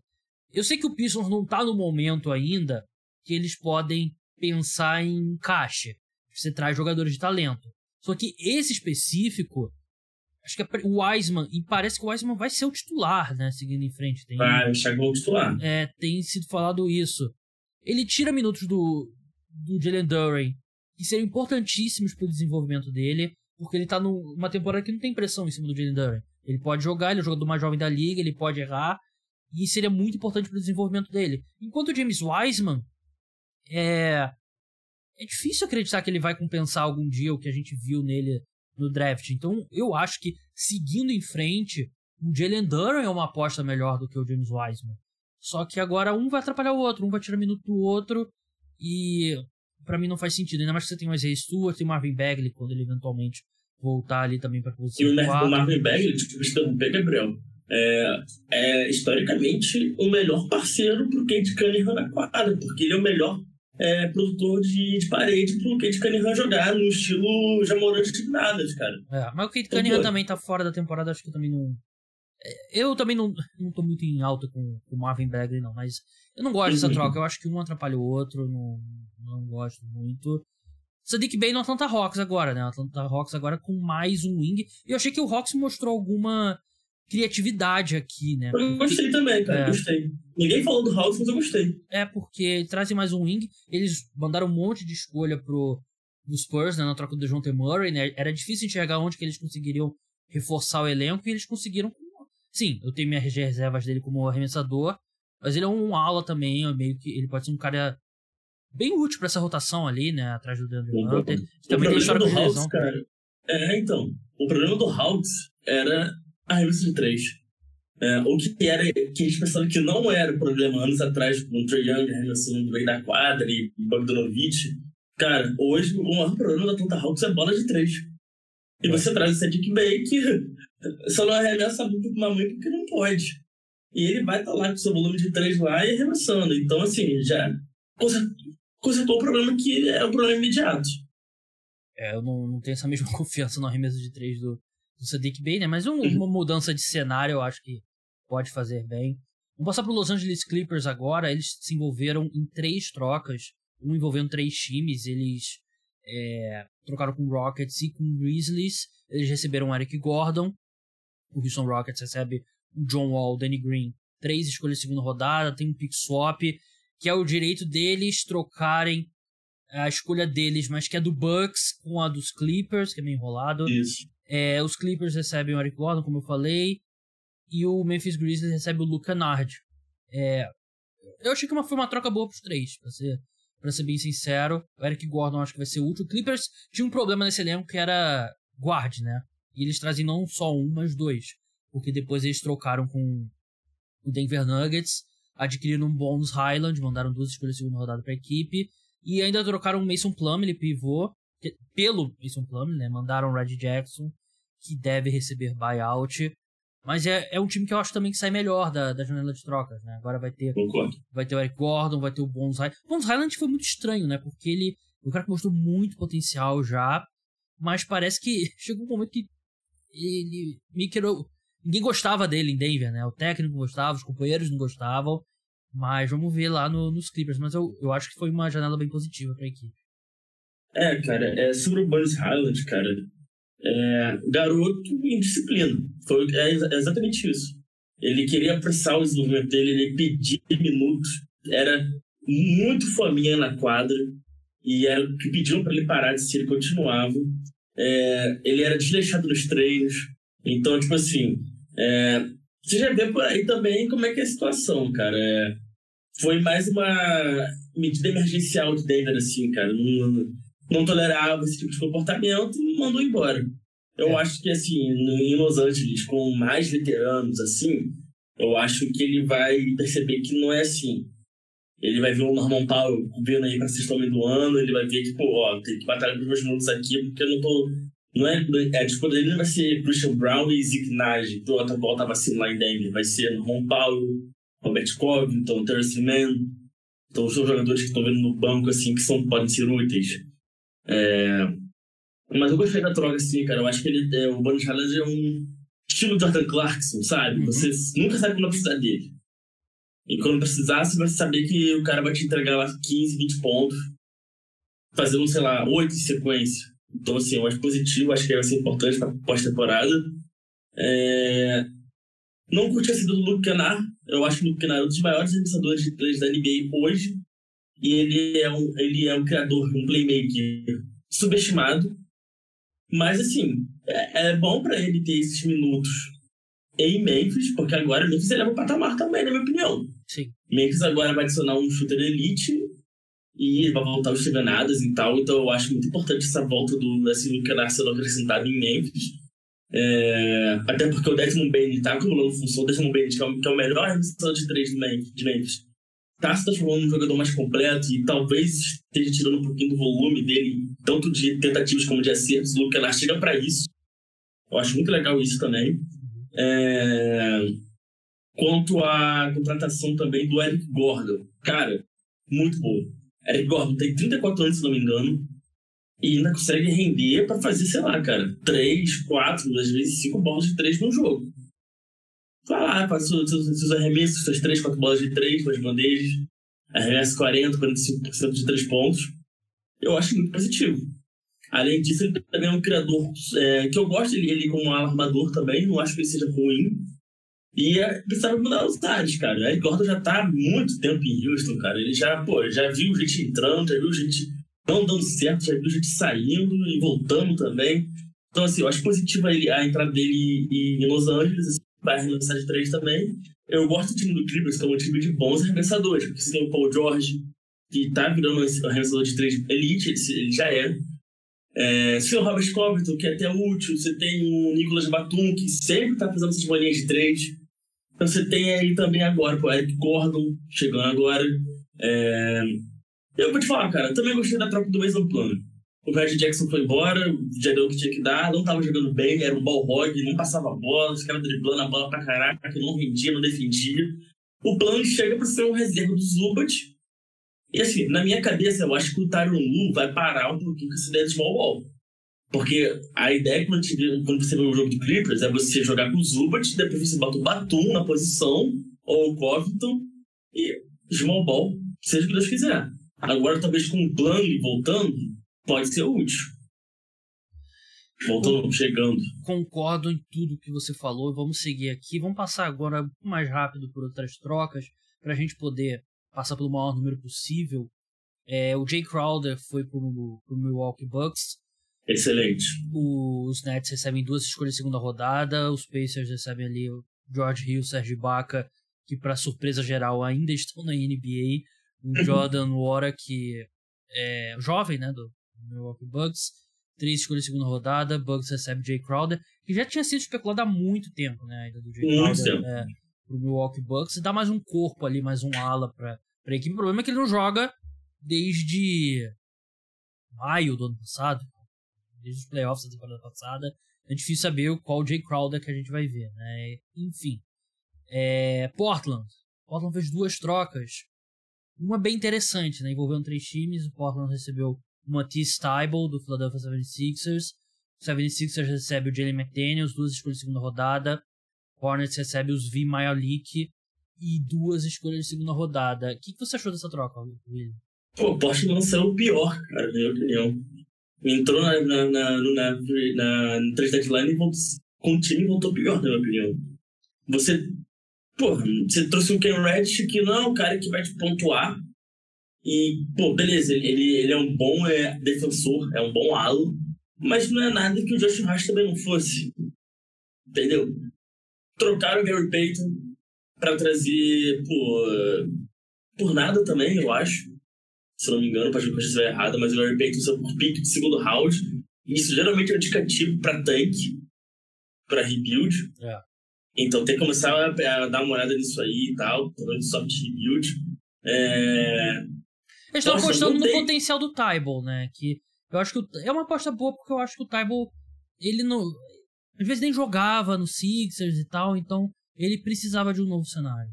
Eu sei que o Pistons não tá no momento ainda que eles podem pensar em caixa. Você traz jogadores de talento. Só que esse específico, acho que é o Wiseman, e parece que o Wiseman vai ser o titular, né? Seguindo em frente. Tem, vai, chegou o titular. É, tem sido falado isso. Ele tira minutos do, do Jalen Duran, que seriam importantíssimos pro desenvolvimento dele, porque ele tá numa temporada que não tem pressão em cima do Jalen Duran. Ele pode jogar, ele é o jogador mais jovem da liga, ele pode errar, e seria muito importante para o desenvolvimento dele. Enquanto o James Wiseman é é difícil acreditar que ele vai compensar algum dia o que a gente viu nele no draft. Então, eu acho que seguindo em frente, o Jalen Duran é uma aposta melhor do que o James Wiseman. Só que agora um vai atrapalhar o outro, um vai tirar minuto do outro e para mim não faz sentido. Ainda mais que você tem o Isaiah Stewart e o Marvin Bagley quando ele eventualmente voltar ali também para posição. E o, Marvin Bagley, tipo, interromper, Gabriel, é, é historicamente o melhor parceiro pro Kate Cunningham na quadra, porque ele é o melhor é, produtor de, de parede pro Kate Cunningham jogar no estilo Jamoran de Nada, cara. É, mas o Kate Cunningham então, também tá fora da temporada, acho que também não. É, eu também não, não tô muito em alta com o Marvin Bagley, não, mas eu não gosto dessa uhum. troca. Eu acho que um atrapalha o outro, não, não gosto muito. Sadiq Bey no Atlanta Hawks agora, né? Atlanta Hawks agora com mais um wing. E eu achei que o Hawks mostrou alguma criatividade aqui, né? Eu gostei também, cara, é. gostei. Ninguém falou do Hawks, mas eu gostei. É, porque trazem mais um wing. Eles mandaram um monte de escolha pro, pro Spurs, né? Na troca do John T. Murray, né? Era difícil enxergar onde que eles conseguiriam reforçar o elenco e eles conseguiram. Sim, eu tenho minhas reservas dele como arremessador, mas ele é um ala também, é meio que ele pode ser um cara bem útil para essa rotação ali, né? Atrás do Deandre Hunter. Também tem história do Hawks, cara. É, então. O problema do Hawks era arremesso de três. É, o que era que a gente pensava que não era o problema anos atrás com o Trey Young arremessando do meio da quadra e Bogdanovich. Cara, hoje o maior problema da Atlanta Hawks é bola de três. E você traz o Cedric Bay que só não arremessa muito com uma mãe porque não pode. E ele vai estar tá lá com seu volume de três lá e arremessando. Então, assim, já consertou o problema que é o problema imediato. É, eu não, não tenho essa mesma confiança no arremesso de três do, do Sadiq Bey, né? Mas um, uhum. uma mudança de cenário eu acho que pode fazer bem. Vamos passar para os Los Angeles Clippers agora. Eles se envolveram em três trocas, um envolvendo três times. Eles é, trocaram com Rockets e com Grizzlies. Eles receberam Eric Gordon. O Houston Rockets recebe o John Wall, Danny Green, três escolhas de segunda rodada. Tem um pick swap, que é o direito deles trocarem a escolha deles, mas que é do Bucks com a dos Clippers, que é meio enrolado. Isso. É, os Clippers recebem o Eric Gordon, como eu falei, e o Memphis Grizzlies recebe o Luca Nard. É, eu achei que uma, foi uma troca boa pros três, pra ser, ser bem sincero. O Eric Gordon acho que vai ser útil. O Clippers tinha um problema nesse elenco que era guard, né? E eles trazem não só um, mas dois. Porque depois eles trocaram com o Denver Nuggets. adquiriram um bônus Highland, mandaram duas escolhas de segunda rodada para a equipe. E ainda trocaram o Mason Plumlee, pivô, pelo Mason Plumlee, né? Mandaram o Red Jackson, que deve receber buyout. Mas é, é um time que eu acho também que sai melhor da, da janela de trocas, né? Agora vai ter, Concordo. vai ter o Eric Gordon, vai ter o Bones Highland. Bones Highland foi muito estranho, né? Porque ele o cara que mostrou muito potencial já, mas parece que chegou um momento que ele me. Ninguém gostava dele em Denver, né? O técnico gostava, os companheiros não gostavam. Mas vamos ver lá no, nos Clippers. Mas eu, eu acho que foi uma janela bem positiva pra equipe. É, cara, é, sobre o Bones Highland, cara, é, garoto indisciplina. Foi, é, é exatamente isso. Ele queria apressar o desenvolvimento dele, ele pedia minutos, era muito fominha na quadra, e era o que pediam para ele parar de ser, ele continuava. É, ele era desleixado nos treinos, então, tipo assim, é, você já vê por aí também como é que é a situação, cara. É, foi mais uma medida emergencial de Denver, assim, cara. Não, não tolerava esse tipo de comportamento e mandou embora. Eu é. acho que, assim, em Los Angeles, com mais veteranos, assim, eu acho que ele vai perceber que não é assim. Ele vai ver o Norman Powell vindo aí pra sexto homem do ano, ele vai ver que, pô, ó, tem que batalhar pelos meus minutos aqui, porque eu não tô. Não é, é a disputa dele não vai ser Christian Brown e Zeke Nage, que outra bola tava assim lá em Denver. Vai ser Norman Powell, Robert Covington, Terence Mann. Então, são jogadores que estão vendo no banco, assim, que são, podem ser úteis. É... Mas eu gostei da troca, assim, cara. Eu acho que ele, é, o Bonus Highland é um estilo Jordan Clarkson, sabe? Uhum. Você nunca sabe quando precisar dele. E quando precisar, você vai saber que o cara vai te entregar lá 15, 20 pontos, fazendo, sei lá, 8 em sequência. Então, assim, eu acho positivo, acho que vai ser importante para pós-temporada. É... Não curti a saída do Luke Kennard. Eu acho que o Luke Kennard é um dos maiores arremessadores de três da NBA hoje. E ele é um, ele é um criador, um playmaker subestimado. Mas, assim, é, é bom para ele ter esses minutos em Memphis, porque agora Memphis eleva o patamar também, na minha opinião. Sim. Memphis agora vai adicionar um shooter elite e vai voltar os cheganadas e tal, então eu acho muito importante essa volta do assim, Luke sendo acrescentado em Memphis. É, até porque o Desmond Bain está acumulando função. O Desmond Bain, que é o, que é o melhor arremessador de três de Memphis, está se transformando num jogador mais completo e talvez esteja tirando um pouquinho do volume dele, tanto de tentativas como de acertos. O Luke Kennard chega para isso. Eu acho muito legal isso também. É... Quanto à contratação também do Eric Gordon. Cara, muito boa. Eric Gordon tem 34 anos, se não me engano, e ainda consegue render para fazer, sei lá, cara, 3, 4, às vezes 5 bolas de 3 no jogo. Vai lá, faz seus, seus, seus arremessos, suas 3, 4 bolas de 3, suas bandejas, arremessa 40, 45% de 3 pontos. Eu acho muito positivo. Além disso, ele também é um criador é, que eu gosto dele ele como armador também, não acho que ele seja ruim. E é, precisava mudar os ares, cara. Aí Gordon já tá há muito tempo em Houston, cara. Ele já, pô, já viu gente entrando, já viu gente não dando certo, já viu gente saindo e voltando também. Então, assim, eu acho positiva a entrada dele em Los Angeles, vai arremessar de três também. Eu gosto do time do Clippers, que é um time de bons arremessadores, porque você tem o Paul George, que tá virando um arremessador de três elite, ele, já é. É, você tem o Robert Covington, que é até útil. Você tem o Nicolas Batum, que sempre está fazendo essas bolinhas de três. Então você tem aí também agora o Eric Gordon chegando agora. É... Eu vou te falar, cara, também gostei da troca do Mason Plano. O Red Jackson foi embora, já deu o que tinha que dar, não estava jogando bem, era um ball hog, não passava bola, os caras driblando a bola pra caraca, não rendia, não defendia. O plano chega para ser um reserva do Zubat, e assim, na minha cabeça, eu acho que o Tyron Lu vai parar um pouquinho com essa ideia de small ball. Porque a ideia quando, quando você vê o jogo de Clippers é você jogar com o Zubat, depois você bota o Batum na posição, ou o Covington, e small ball, seja o que Deus quiser. Agora, talvez com o Plano voltando, pode ser útil. Voltando, chegando. Concordo em tudo que você falou. Vamos seguir aqui. Vamos passar agora mais rápido por outras trocas, para a gente poder passar pelo maior número possível. É, o Jay Crowder foi pro, pro Milwaukee Bucks. Excelente. Os Nets recebem duas escolhas de segunda rodada. Os Pacers recebem ali o George Hill, Serge Ibaka, que para surpresa geral ainda estão na NBA. O. Jordan Wara, que é jovem, né, do Milwaukee Bucks. Três escolhas de segunda rodada. Bucks recebe Jay Crowder, que já tinha sido especulado há muito tempo, né, ainda do Jay muito Crowder. É, pro Milwaukee Bucks e dá mais um corpo ali, mais um ala pra, pra equipe. O problema é que ele não joga desde maio do ano passado, desde os playoffs da temporada passada. É difícil saber qual Jay Crowder que a gente vai ver, né? Enfim. É, Portland. Portland fez duas trocas. Uma bem interessante, né? Envolvendo três times. O Portland recebeu Matisse Tybalt, do Philadelphia 76ers. O 76ers recebe o Jalen McDaniels, duas escolhas de segunda rodada. O Hornets recebe os V. Malik e duas escolhas de segunda rodada. O que, você achou dessa troca, William? Pô, Portland saiu o pior, cara, na minha opinião. Entrou na, na, na, na, na, na trade deadline e voltou, com o time voltou pior, na minha opinião. Você, porra, você trouxe um Ken Reddish que não é um cara que vai te pontuar. E, pô, beleza, ele, ele é um bom é, defensor, é um bom alo, mas não é nada que o Josh Hart também não fosse. Entendeu? Trocaram o Gary Payton para trazer por, por nada também, eu acho se não me engano, pode que eu estiver errado, mas o Larry Payton saiu por pique de segundo round. E isso geralmente é um indicativo para tanque, para rebuild. É. Então tem que começar a, a, dar uma olhada nisso aí e tal, falando soft rebuild. É... Eles estão apostando no potencial do Tybal, né? Que eu acho que é uma aposta boa porque eu acho que o Tybal, ele não. Às vezes nem jogava no Sixers e tal, então ele precisava de um novo cenário.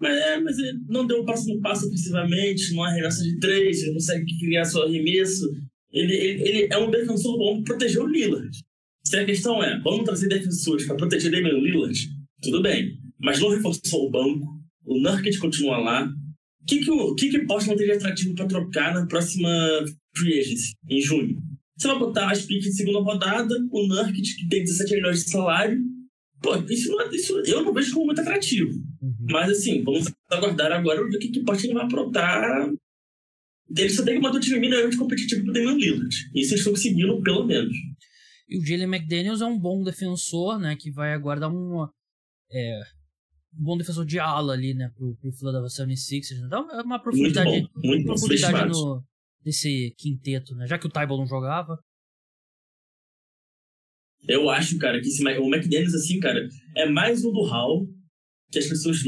Mas, é, mas ele não deu o próximo passo ofensivamente, não arremessa de três, ele consegue criar seu arremesso. Ele, ele, ele é um defensor bom para proteger o Lillard. Se a questão é, vamos trazer defensores para proteger Damian Lillard, tudo bem. Mas não reforçou o banco, o Nurkic continua lá. O que, que, o que, que Boston teria atrativo para trocar na próxima free agency, em junho? Você vai botar as piques de segunda rodada, o Nurkic, que tem 17 milhões de salário. Pô, isso, isso eu não vejo como muito atrativo. Uhum. Mas assim, vamos aguardar agora o que que Portland vai aprontar. Eles só tem que manter o time minimamente competitivo pro Damian Lillard. Isso eles estão conseguindo, pelo menos. E o Jalen McDaniels é um bom defensor, né? Que vai aguardar um, é, um bom defensor de ala ali, né? Pro, pro Philadelphia 76ers. Né? Dá uma profundidade, muito bom, muito profundidade no, nesse quinteto, né? Já que o Tybalt não jogava. Eu acho, cara, que esse, o McDaniels, assim, cara, é mais um do Hall que as pessoas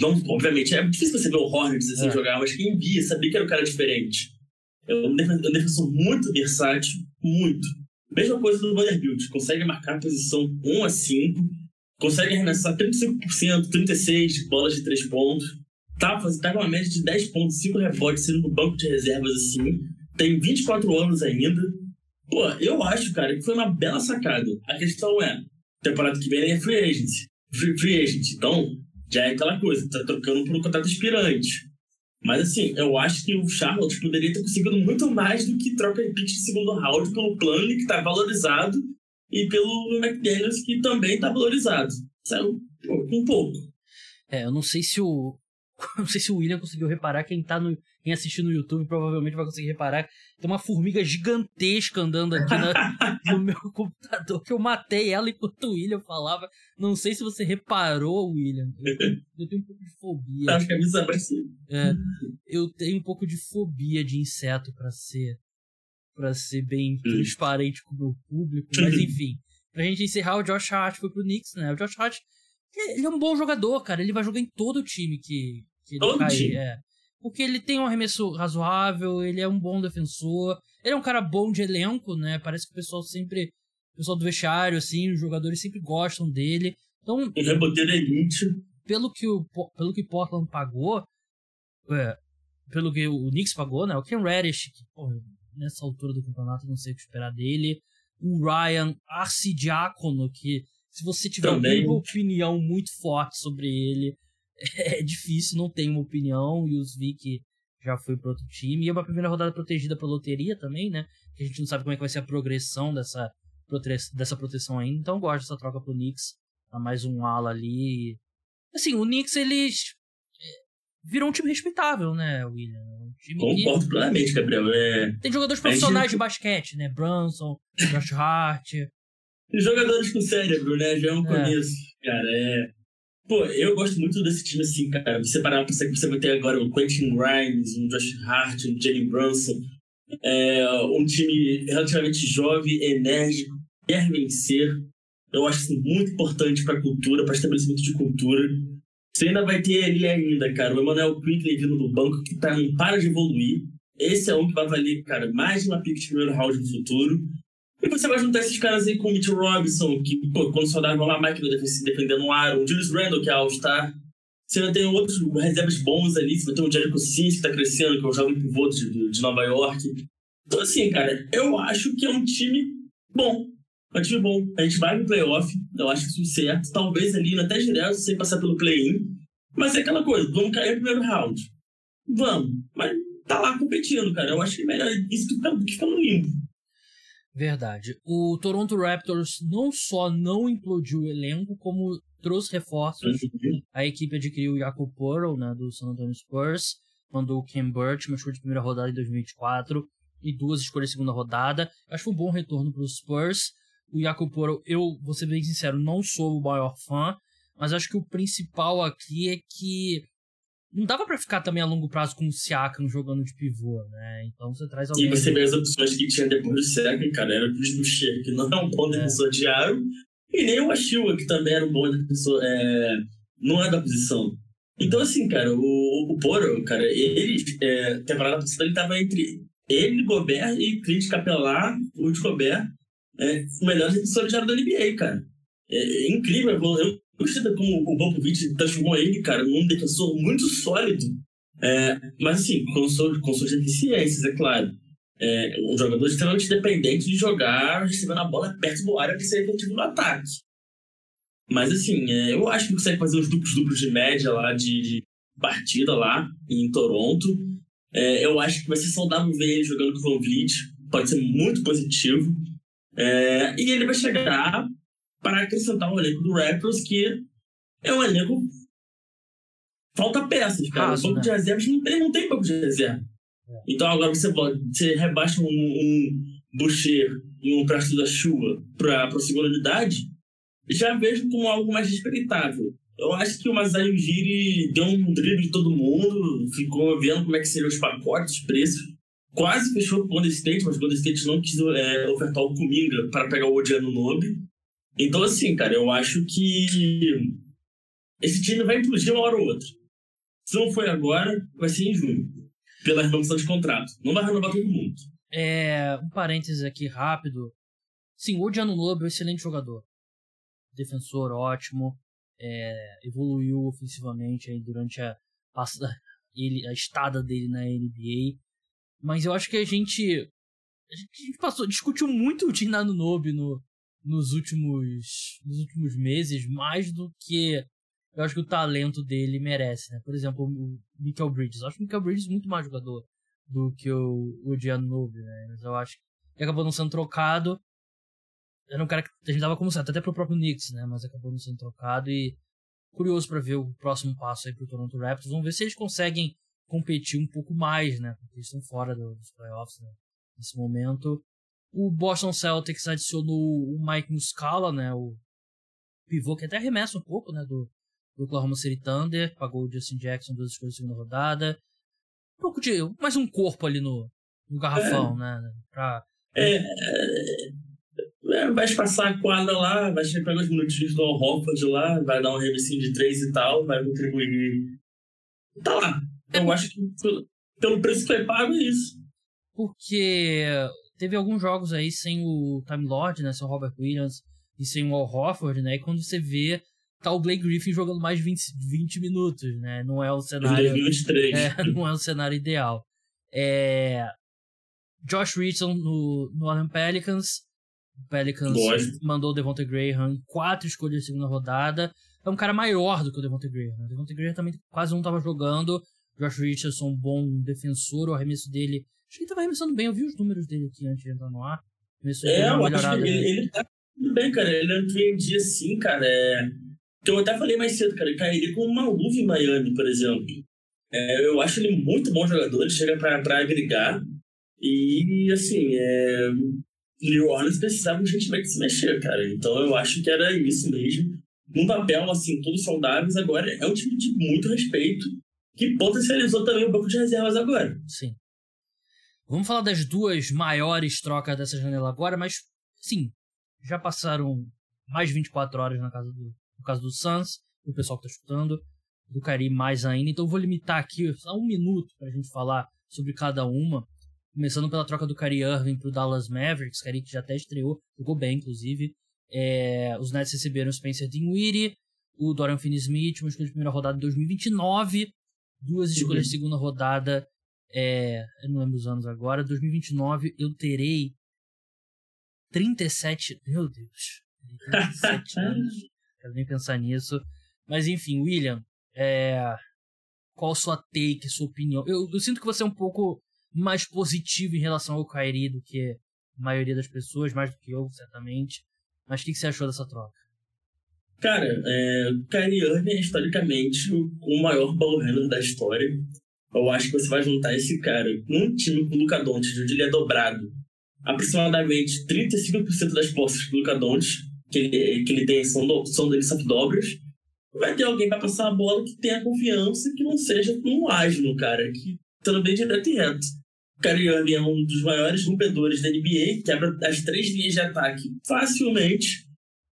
não, não, obviamente é difícil você ver o Hornets assim é. jogar, mas quem via sabia que era um cara diferente. É um defensor muito versátil, muito. Mesma coisa do Vanderbilt, consegue marcar a posição 1 a 5, consegue arremessar 35%, 36 de bolas de 3 pontos, tá, tá com uma média de 10 pontos, 5 rebotes, sendo no banco de reservas assim, tem 24 anos ainda. Pô, eu acho, cara, que foi uma bela sacada. A questão é, temporada que vem é free agency free agent. Então, já é aquela coisa, tá trocando por um contrato aspirante. Mas assim, eu acho que o Charlotte poderia ter conseguido muito mais do que troca de pick de segundo round pelo plano que está valorizado e pelo McDaniels que também está valorizado. Saiu um pouco. É, eu não sei se o. Não sei se o William conseguiu reparar, quem tá no, quem assistir no YouTube provavelmente vai conseguir reparar. Tem uma formiga gigantesca andando aqui na, no meu computador, que eu matei ela enquanto o William falava. Não sei se você reparou, William. Eu tenho, eu tenho um pouco de fobia. Tá, acho que a missa é, Eu tenho um pouco de fobia de inseto para ser para ser bem transparente com o meu público, mas enfim. Pra gente encerrar, o Josh Hart foi pro Knicks, né? O Josh Hart, ele é um bom jogador, cara. Ele vai jogar em todo o time que, que ele todo cair. Time. É. Porque ele tem um arremesso razoável, ele é um bom defensor, ele é um cara bom de elenco, né? Parece que o pessoal sempre. O pessoal do vestiário, assim, os jogadores sempre gostam dele. Então. Ele é boteiro elite. Pelo que o pelo que Portland pagou, é, pelo que o Knicks pagou, né? O Ken Reddish, que, pô, nessa altura do campeonato não sei o que esperar dele. O Ryan Arcidiácono, que se você tiver Também. uma opinião muito forte sobre ele, é difícil, não tem uma opinião. E os Vic já foi para outro time. E é uma primeira rodada protegida pela loteria também, né? Que a gente não sabe como é que vai ser a progressão dessa, dessa proteção ainda. Então eu gosto dessa troca pro Knicks. Dá mais um ala ali. Assim, o Knicks, eles virou um time respeitável, né, William? Um time Concordo que... plenamente, Gabriel. É... Tem jogadores profissionais gente... de basquete, né? Brunson, Josh Hart. Jogadores com cérebro, né? Já é um é. começo. Cara, é. Pô, eu gosto muito desse time assim, cara. Você parar pra você vai ter agora o Quentin Grimes, um Josh Hart, um Jalen Brunson. É, um time relativamente jovem, enérgico, quer vencer. Eu acho isso muito importante para a cultura, para estabelecimento de cultura. Você ainda vai ter ali ainda, cara, o Emmanuel Quickly vindo do banco que tá, não para de evoluir. Esse é um que vai valer, cara, mais de uma pick de primeiro round no futuro. E você vai juntar esses caras aí com o Mitch Robinson, que, pô, quando saudável, uma máquina defendendo um aro. O Julius Randle, que é All-Star. Você ainda tem outros reservas bons ali. Você vai ter o Jericho Sims, que tá crescendo, que é o jovem pivô de, de Nova York. Então, assim, cara, eu acho que é um time bom. É um time bom. A gente vai no playoff, eu acho que isso é certo. Talvez ali até direto, sem passar pelo play-in. Mas é aquela coisa, vamos cair no primeiro round. Vamos. Mas tá lá competindo, cara. Eu acho que é melhor isso que que ficar no limbo. Verdade. O Toronto Raptors não só não implodiu o elenco, como trouxe reforços. Uhum. A equipe adquiriu o Jacob Porro, né, do San Antonio Spurs, mandou o Ken Burch, uma escolha de primeira rodada em 2024, e duas escolhas de segunda rodada. Acho que foi um bom retorno para os Spurs. O Jacob Porro, eu, vou ser bem sincero, não sou o maior fã, mas acho que o principal aqui é que não dava para ficar também a longo prazo com o Siakam jogando de pivô, né? Então você traz alguém... E você vê as opções que tinha depois do Siakam, cara, era o Boucher, que não é um bom é. defensor de aro, e nem o Ashua, que também era um bom defensor, é... não é da posição. Então, assim, cara, o, o Poro, cara, ele, é, temporada passada, ele tava entre ele, Gobert e Clint Capelar, o de Gobert, é, o melhor defensor de aro da NBA, cara. É, é incrível, eu Gostei como o Popovich transformou ele, cara, num defensor muito sólido. É, mas, assim, com, suas, com suas deficiências, é claro. É, um jogador extremamente dependente de jogar recebendo a bola perto do área para ser efetivo no ataque. Mas, assim, é, eu acho que consegue fazer os duplos duplos de média lá de, de partida lá em Toronto. É, eu acho que vai ser saudável ver ele jogando com o Van Vliet. Pode ser muito positivo. É, e ele vai chegar para acrescentar o elenco do Raptors, que é um elenco. Falta peças, cara. Raso, o banco né? de reservas não tem, não tem banco de reserva. É. Então agora você, você rebaixa um, um Boucher e um Presto da Chuva para a segunda unidade, já vejo como algo mais respeitável. Eu acho que o Masai Ujiri deu um drible de todo mundo, ficou vendo como é que seriam os pacotes, os preços. Quase fechou com o Golden State, mas o Golden State não quis é, ofertar o Kuminga para pegar o Odiano Nobe. Então, assim, cara, eu acho que esse time vai implodir uma hora ou outra. Se não foi agora, vai ser em junho. Pela renovação de contrato. Não vai renovar todo mundo. É, um parênteses aqui rápido. Sim, o Odiano Nobe é um excelente jogador. Defensor ótimo. É, evoluiu ofensivamente aí durante a, a, a estada dele na NBA. Mas eu acho que a gente. A gente passou, discutiu muito o Dinano Nobe no, nos últimos, nos últimos meses, mais do que eu acho que o talento dele merece, né? Por exemplo, o Michael Bridges. Eu acho o Michael Bridges muito mais jogador do que o, o Giannucci, né? Mas eu acho que acabou não sendo trocado. Era um cara que a gente dava como certo, até pro próprio Knicks, né? Mas acabou não sendo trocado e curioso para ver o próximo passo aí pro Toronto Raptors. Vamos ver se eles conseguem competir um pouco mais, né? Porque eles estão fora dos playoffs, né? Nesse momento. O Boston Celtics adicionou o Mike Muscala, né? O pivô que até arremessa um pouco, né? Do, do Oklahoma City Thunder. Pagou o Justin Jackson duas escolhas de segunda rodada. Um pouco de... Mais um corpo ali no, no garrafão, é. né? Pra... É, é, vai passar a quadra lá, vai chegar uns minutinhos do Horford lá, vai dar um revicinho de três e tal, vai contribuir. Tá lá. Eu acho que pelo, preço que foi pago é isso. Porque teve alguns jogos aí sem o Time Lord, né? Sem o Robert Williams e sem o Al Horford, né? E quando você vê, tá o Blake Griffin jogando mais de 20, 20 minutos, né? Não é o cenário. 2023. É, não é o cenário ideal. É, Josh Richardson no, no Orlando Pelicans. O Pelicans mandou o Devontae Graham em quatro escolhas de segunda rodada. É um cara maior do que o Devontae Graham. O Devontae Graham também quase não estava jogando. Josh Richardson, um bom defensor, o arremesso dele Acho que ele tava arremessando bem, eu vi os números dele aqui antes de entrar no ar. é, eu acho que ele, ele tá tudo bem, cara. Ele entrou em dia assim, cara. É... Então, eu até falei mais cedo, cara. Ele cairia com uma luva em Miami, por exemplo. É, eu acho ele muito bom jogador, ele chega pra, pra agregar. E, assim, é... New Orleans precisava urgentemente se mexer, cara. Então, eu acho que era isso mesmo. Num papel, assim, todos saudáveis, agora é um time de muito respeito que potencializou também o banco de reservas agora. Sim. Vamos falar das duas maiores trocas dessa janela agora, mas sim, já passaram mais de 24 horas na casa do, no caso do Suns, o pessoal que tá escutando, do Kyrie mais ainda. Então vou limitar aqui só um minuto pra gente falar sobre cada uma. Começando pela troca do Kyrie Irving pro Dallas Mavericks, Kyrie que já até estreou, jogou bem, inclusive. É, os Nets receberam o Spencer Dinwiddie, o Dorian Finney-Smith, uma escolha de primeira rodada em 2029, duas escolhas de segunda rodada, é, eu não lembro os anos agora, 2029 eu terei 37, meu Deus, 37 anos, quero nem pensar nisso, mas enfim, William, é, qual sua take, sua opinião? Eu, eu, sinto que você é um pouco mais positivo em relação ao Kyrie do que a maioria das pessoas, mais do que eu, certamente. Mas o que, que você achou dessa troca? Cara, é, Kyrie Irving é historicamente o maior ball da história. Eu acho que você vai juntar esse cara num time com o Doncic, onde ele é dobrado. Aproximadamente 35% das posses do Doncic que ele, que ele tem são, do, são dele só dobras. Vai ter alguém para passar a bola que tenha confiança, que não seja um asno, cara, que também direto e reto. Kyrie Irving é um dos maiores rompedores da NBA, quebra as três linhas de ataque facilmente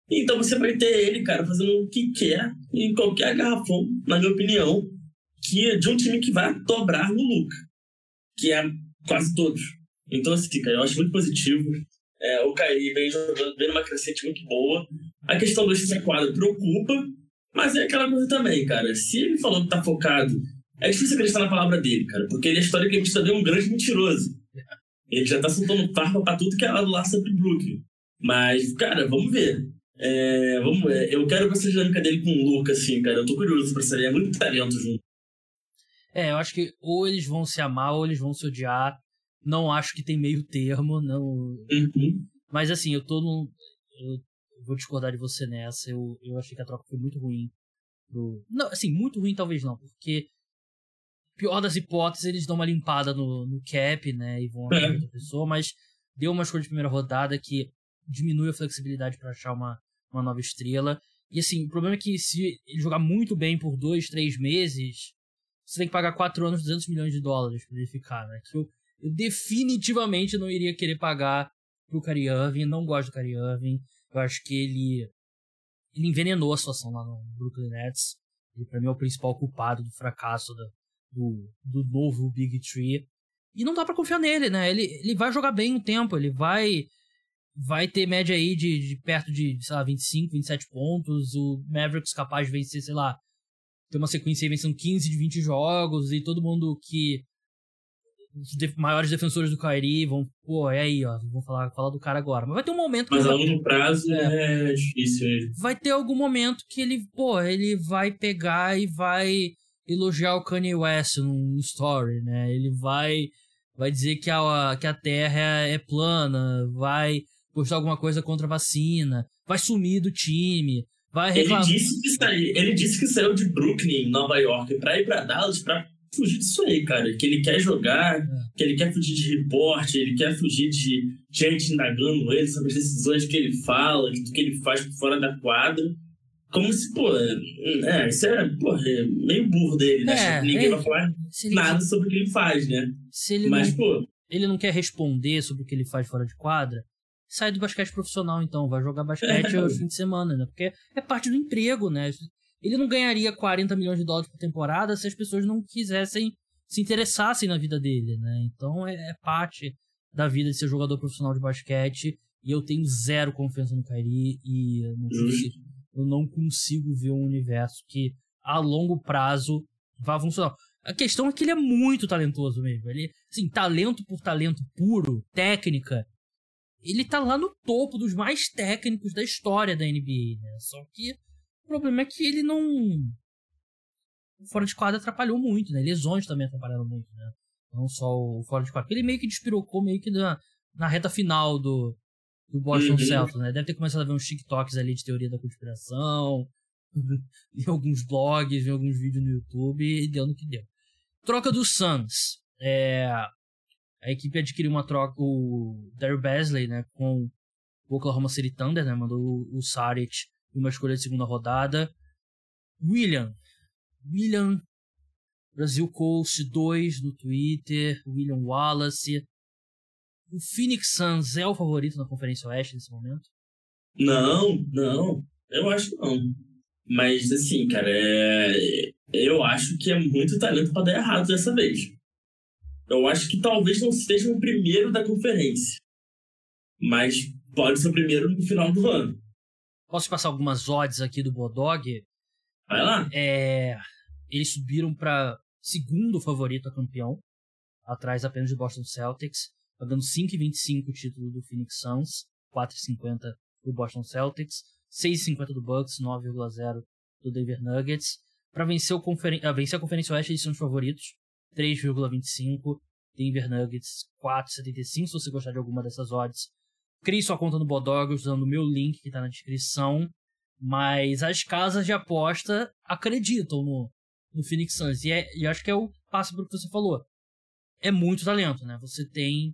então você vai ter ele, cara, fazendo o que quer em qualquer garrafão, na minha opinião, que é de um time que vai dobrar no Luca, que é quase todos. Então, assim, cara, eu acho muito positivo. É, o Caí vem jogando, vem numa crescente muito boa. A questão do x quadro preocupa, mas é aquela coisa também, cara. Se ele falou que tá focado, é difícil acreditar na palavra dele, cara, porque ele é historicamente também um grande mentiroso. Ele já tá soltando farpa pra tudo que é lado lá sobre Brooklyn. Mas, cara, vamos ver. É, vamos, é, eu quero ver essa dinâmica dele com o Luca, assim, cara. Eu tô curioso pra saber. É muito talento junto. É, eu acho que ou eles vão se amar ou eles vão se odiar. Não acho que tem meio termo, não. Uhum. Mas assim, eu tô num. Eu vou discordar de você nessa. Eu, eu achei que a troca foi muito ruim. Pro... Não, assim, muito ruim talvez não, porque. Pior das hipóteses, eles dão uma limpada no, no cap, né? E vão achar é. outra pessoa, mas deu uma escolha de primeira rodada que diminui a flexibilidade para achar uma, uma nova estrela. E assim, o problema é que se ele jogar muito bem por dois, três meses, você tem que pagar quatro anos 200 milhões de dólares para ele ficar, né? Que eu, eu, definitivamente não iria querer pagar pro Kyrie Irving, não gosto do Kyrie Irving. Eu acho que ele ele envenenou a situação lá no Brooklyn Nets. Ele para mim é o principal culpado do fracasso do, do, do novo Big Tree. E não dá para confiar nele, né? Ele, ele vai jogar bem um tempo, ele vai vai ter média aí de, de, perto de, sei lá, 25, 27 pontos. O Mavericks capaz de vencer, sei lá, ter uma sequência aí vencendo 15 de 20 jogos e todo mundo que. Os maiores defensores do Kyrie vão, pô, é aí, ó, vou falar, falar do cara agora. Mas vai ter um momento. Mas a longo prazo é, é difícil. Vai ter algum momento que ele, pô, ele vai pegar e vai elogiar o Kanye West num story, né? Ele vai vai dizer que a, que a Terra é plana, vai postar alguma coisa contra a vacina, vai sumir do time, vai reclamar. Ele disse que saiu, ele disse que saiu de Brooklyn, Nova York, pra ir pra Dallas pra fugir disso aí, cara. Que ele quer jogar, é. que ele quer fugir de reporte, ele quer fugir de gente indagando ele sobre as decisões que ele fala, do que ele faz por fora da quadra. Como se, pô, é, isso é, pô, é meio burro dele, né? É, Ninguém é, vai falar nada sobre o que ele faz, né? Mas, não, pô. Ele não quer responder sobre o que ele faz fora de quadra sai do basquete profissional, então, vai jogar basquete no fim de semana, né? Porque é parte do emprego, né? Ele não ganharia 40 milhões de dólares por temporada se as pessoas não quisessem, se interessassem na vida dele, né? Então é, é parte da vida de ser jogador profissional de basquete. E eu tenho zero confiança no Kyrie e eu não, consigo, eu não consigo ver um universo que a longo prazo vá funcionar. A questão é que ele é muito talentoso mesmo. Ele, assim, talento por talento puro, técnica, ele tá lá no topo dos mais técnicos da história da NBA, né? Só que o problema é que ele não. O fora de quadra atrapalhou muito, né? Lesões também atrapalharam muito, né? Não só o fora de quadra. Ele meio que despirocou meio que na, na reta final do, do Boston uhum. Celtics, né? Deve ter começado a ver uns TikToks ali de teoria da conspiração, em alguns blogs, em alguns vídeos no YouTube, e deu no que deu. Troca do Suns. É, a equipe adquiriu uma troca, o Daryl Basley, né, com o Oklahoma City Thunder, né, mandou o, Saric uma escolha de segunda rodada. William, William Brasil Coast 2 no Twitter, William Wallace. O Phoenix Suns é o favorito na Conferência Oeste nesse momento? Não, não. Eu acho não. Mas, assim, cara, é... eu acho que é muito talento para dar errado dessa vez. Eu acho que talvez não seja o primeiro da conferência. Mas pode ser o primeiro no final do ano. Posso passar algumas odds aqui do Bodog? Vai lá. É, eles subiram para segundo favorito a campeão, atrás apenas do Boston Celtics, pagando 5,25 o título do Phoenix Suns, 4,50 do Boston Celtics, 6,50 do Bucks, 9,0 do Denver Nuggets. Para vencer, conferen uh, vencer a Conferência Oeste, eles são os favoritos, 3,25. Denver Nuggets, 4,75 se você gostar de alguma dessas odds. Crie sua conta no Bodog usando o meu link que está na descrição. Mas as casas de aposta acreditam no, no Phoenix Suns. E, é, e acho que é o passo para o que você falou. É muito talento, né? Você tem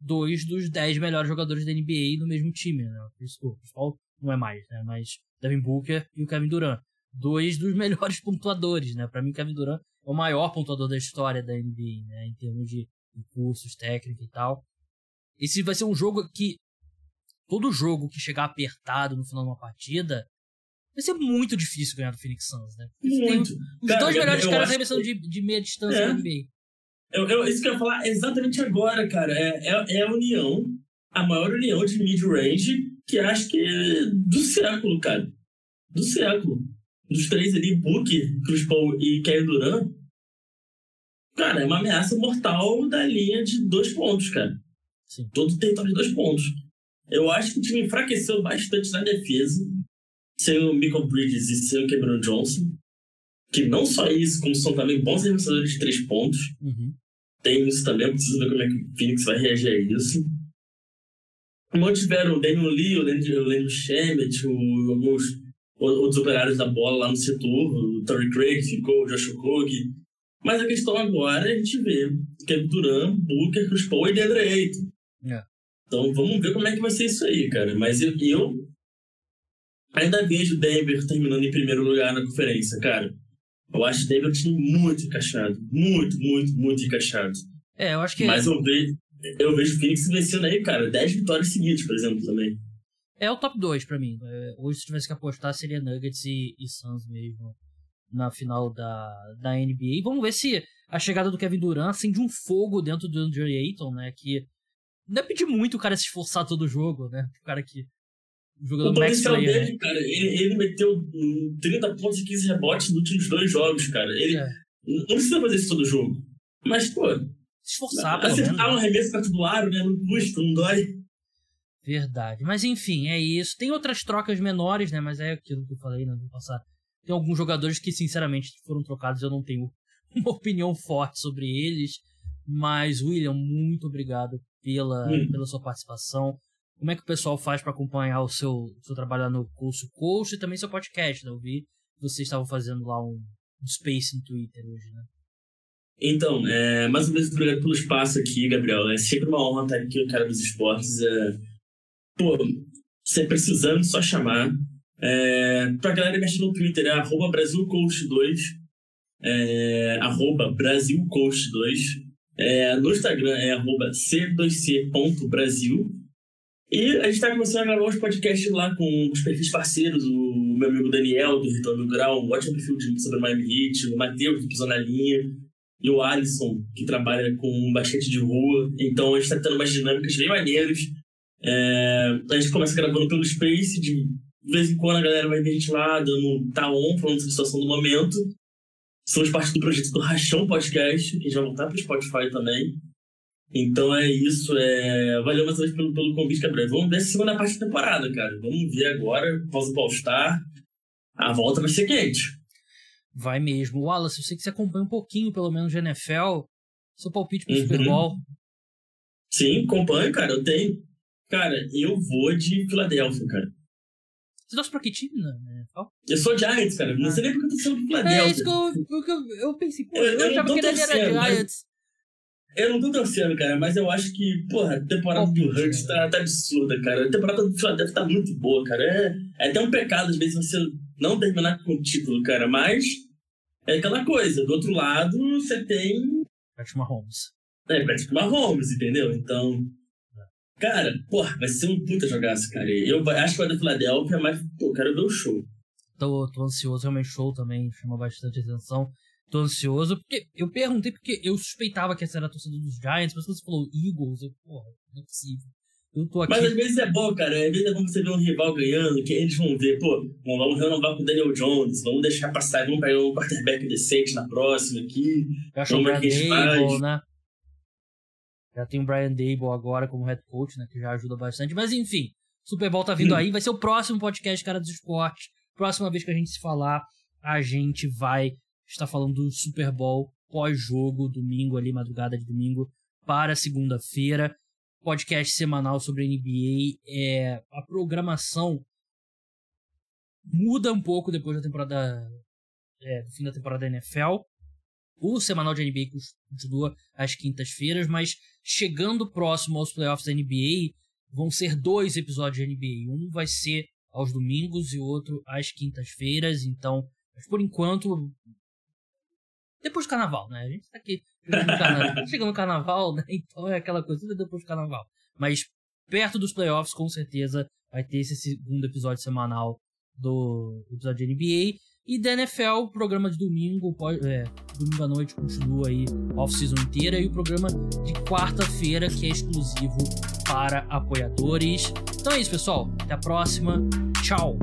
dois dos dez melhores jogadores da NBA no mesmo time, né? O principal não é mais, né? Mas Devin Booker e o Kevin Durant. Dois dos melhores pontuadores, né? Para mim, Kevin Durant o maior pontuador da história da NBA, né? Em termos de recursos, técnica e tal. Esse vai ser um jogo que todo jogo que chegar apertado no final de uma partida vai ser muito difícil ganhar do Phoenix Suns, né? Muito. Os cara, dois melhores caras arremessando que... de, de meia distância é. da NBA. Eu, eu, isso que eu ia falar exatamente agora, cara. É, é, é a união, a maior união de mid-range que acho que é do século, cara. Do século. Dos três ali, Booker, Chris Paul e Kevin Durant, cara, é uma ameaça mortal da linha de dois pontos, cara. Sim. Todo o território de dois pontos. Eu acho que o time enfraqueceu bastante na defesa, sem o Michael Bridges e sem o Cameron Johnson. Que não só isso, como são também bons arremessadores de três pontos. Uhum. Tem isso também, eu preciso ver como é que o Phoenix vai reagir a isso. Como tiveram o Daniel Lee, o Lenny Shemet, alguns outros operários da bola lá no setor, o Torrey Craig ficou, o Josh Okogie. Mas a questão agora é a gente ver Kevin Durant, Booker, Chris Paul e DeAndre Ayton. É. Então vamos ver como é que vai ser isso aí, cara. Mas eu, eu ainda vejo Denver terminando em primeiro lugar na conferência, cara. Eu acho Denver um time muito encaixado. Muito, muito, muito encaixado. É, eu acho que. Mas eu vejo, eu vejo o Phoenix vencendo aí, cara. 10 vitórias seguidas, por exemplo, também. É o top 2 pra mim. É, hoje, se tivesse que apostar, seria Nuggets e, e Suns mesmo na final da, da NBA. Vamos ver se a chegada do Kevin Durant acende um fogo dentro do Andre Ayton, né? Que não é pedir muito o cara se esforçar todo o jogo, né? O cara que. O jogador o potencial player, dele, né? cara, ele, ele meteu 30 pontos e 15 rebotes nos últimos dois jogos, cara. Ele é. não precisa fazer isso todo jogo. Mas, pô. Se esforçar, pelo Acertar um arremesso perto do aro, né? Não custa, não dói. Verdade. Mas enfim, é isso. Tem outras trocas menores, né? Mas é aquilo que eu falei, né? Vou passar. Tem alguns jogadores que, sinceramente, foram trocados. Eu não tenho uma opinião forte sobre eles. Mas, William, muito obrigado pela, hum. pela sua participação. Como é que o pessoal faz para acompanhar o seu, seu trabalho lá no Coast Coast e também seu podcast, né? Eu vi que vocês estavam fazendo lá um, um Space no Twitter hoje, né? Então, é, mais uma vez, obrigado pelo espaço aqui, Gabriel. É sempre uma honra estar aqui no cara dos esportes. É, pô, você precisando, só chamar. É, pra galera mexer no Twitter, é arroba BrasilCoach2, é, arroba BrasilCoach2. É, no Instagram é arroba c2c.brasil. E a gente está começando a gravar uns podcasts lá com os perfis parceiros, o meu amigo Daniel, do Retorno Grau, um ótimo perfil de, sobre o Miami Heat, o Matheus, do Pisou na Linha, e o Alisson, que trabalha com basquete de rua. Então a gente está tendo umas dinâmicas bem maneiras. É, a gente começa gravando pelo Space, de, de vez em quando a galera vai ver a gente lá, dando tá on, falando sobre a situação do momento. Somos parte do projeto do Rachão Podcast, que a gente vai voltar para o Spotify também. Então é isso. É... Valeu mais uma vez pelo, pelo convite, Gabriel. Vamos ver a segunda parte da temporada, cara. Vamos ver agora, pausa do All-Star. A volta vai ser quente. Vai mesmo. Wallace, eu sei que você acompanha um pouquinho, pelo menos, de NFL. Seu palpite pro uhum. Super Bowl. Sim, acompanho, cara. Eu tenho. Cara, eu vou de Filadélfia, cara. Você torce pra que time, né? Eu sou Giants, cara. Não sei nem porque eu tô sendo do Philadelphia. É isso que eu, eu, eu pensei, pô, eu, eu, eu achava que ele era Giants. Eu não tô torcendo, cara, mas eu acho que, porra, a temporada do Hurts tá, tá absurda, cara. A temporada do Philadelphia tá muito boa, cara. É, é até um pecado, às vezes, você não terminar com o título, cara, mas é aquela coisa. Do outro lado, você tem. Patrick Mahomes. É, Patrick Mahomes, entendeu? Então, Cara, porra, vai ser um puta jogaço, cara. Eu acho que vai da Filadélfia, mas, pô, quero ver o show. Tô, tô ansioso, realmente show também chama bastante atenção. Tô ansioso, porque eu perguntei porque eu suspeitava que essa era a torcida dos Giants, mas quando você falou Eagles, eu, porra, não é possível. Eu tô aqui... Mas às vezes é bom, cara. Às vezes é bom você ver um rival ganhando, que eles vão ver, pô, vamos renovar com o Daniel Jones, vamos deixar passar, vamos pegar um quarterback decente na próxima aqui. Eu acho o Brian Dable, né? Já tem o Brian Dable agora como head coach, né? Que já ajuda bastante. Mas enfim, Super Bowl tá vindo hum. aí. Vai ser o próximo podcast Cara dos Esportes. Próxima vez que a gente se falar, a gente vai estar falando do Super Bowl pós-jogo, domingo ali, madrugada de domingo, para segunda-feira podcast semanal sobre NBA. É, a programação muda um pouco depois da temporada. É, do fim da temporada da NFL. O semanal de NBA continua às quintas-feiras, mas chegando próximo aos playoffs da NBA, vão ser dois episódios de NBA. Um vai ser aos domingos e o outro às quintas-feiras. Então, por enquanto, depois do carnaval, né? A gente tá aqui chega no carnaval, né? Então é aquela coisa depois do carnaval. Mas perto dos playoffs, com certeza, vai ter esse segundo episódio semanal do episódio de NBA. E da NFL, programa de domingo, é, domingo à noite continua aí off-season inteira. E o programa de quarta-feira, que é exclusivo para apoiadores. Então é isso, pessoal. Até a próxima. Tchau!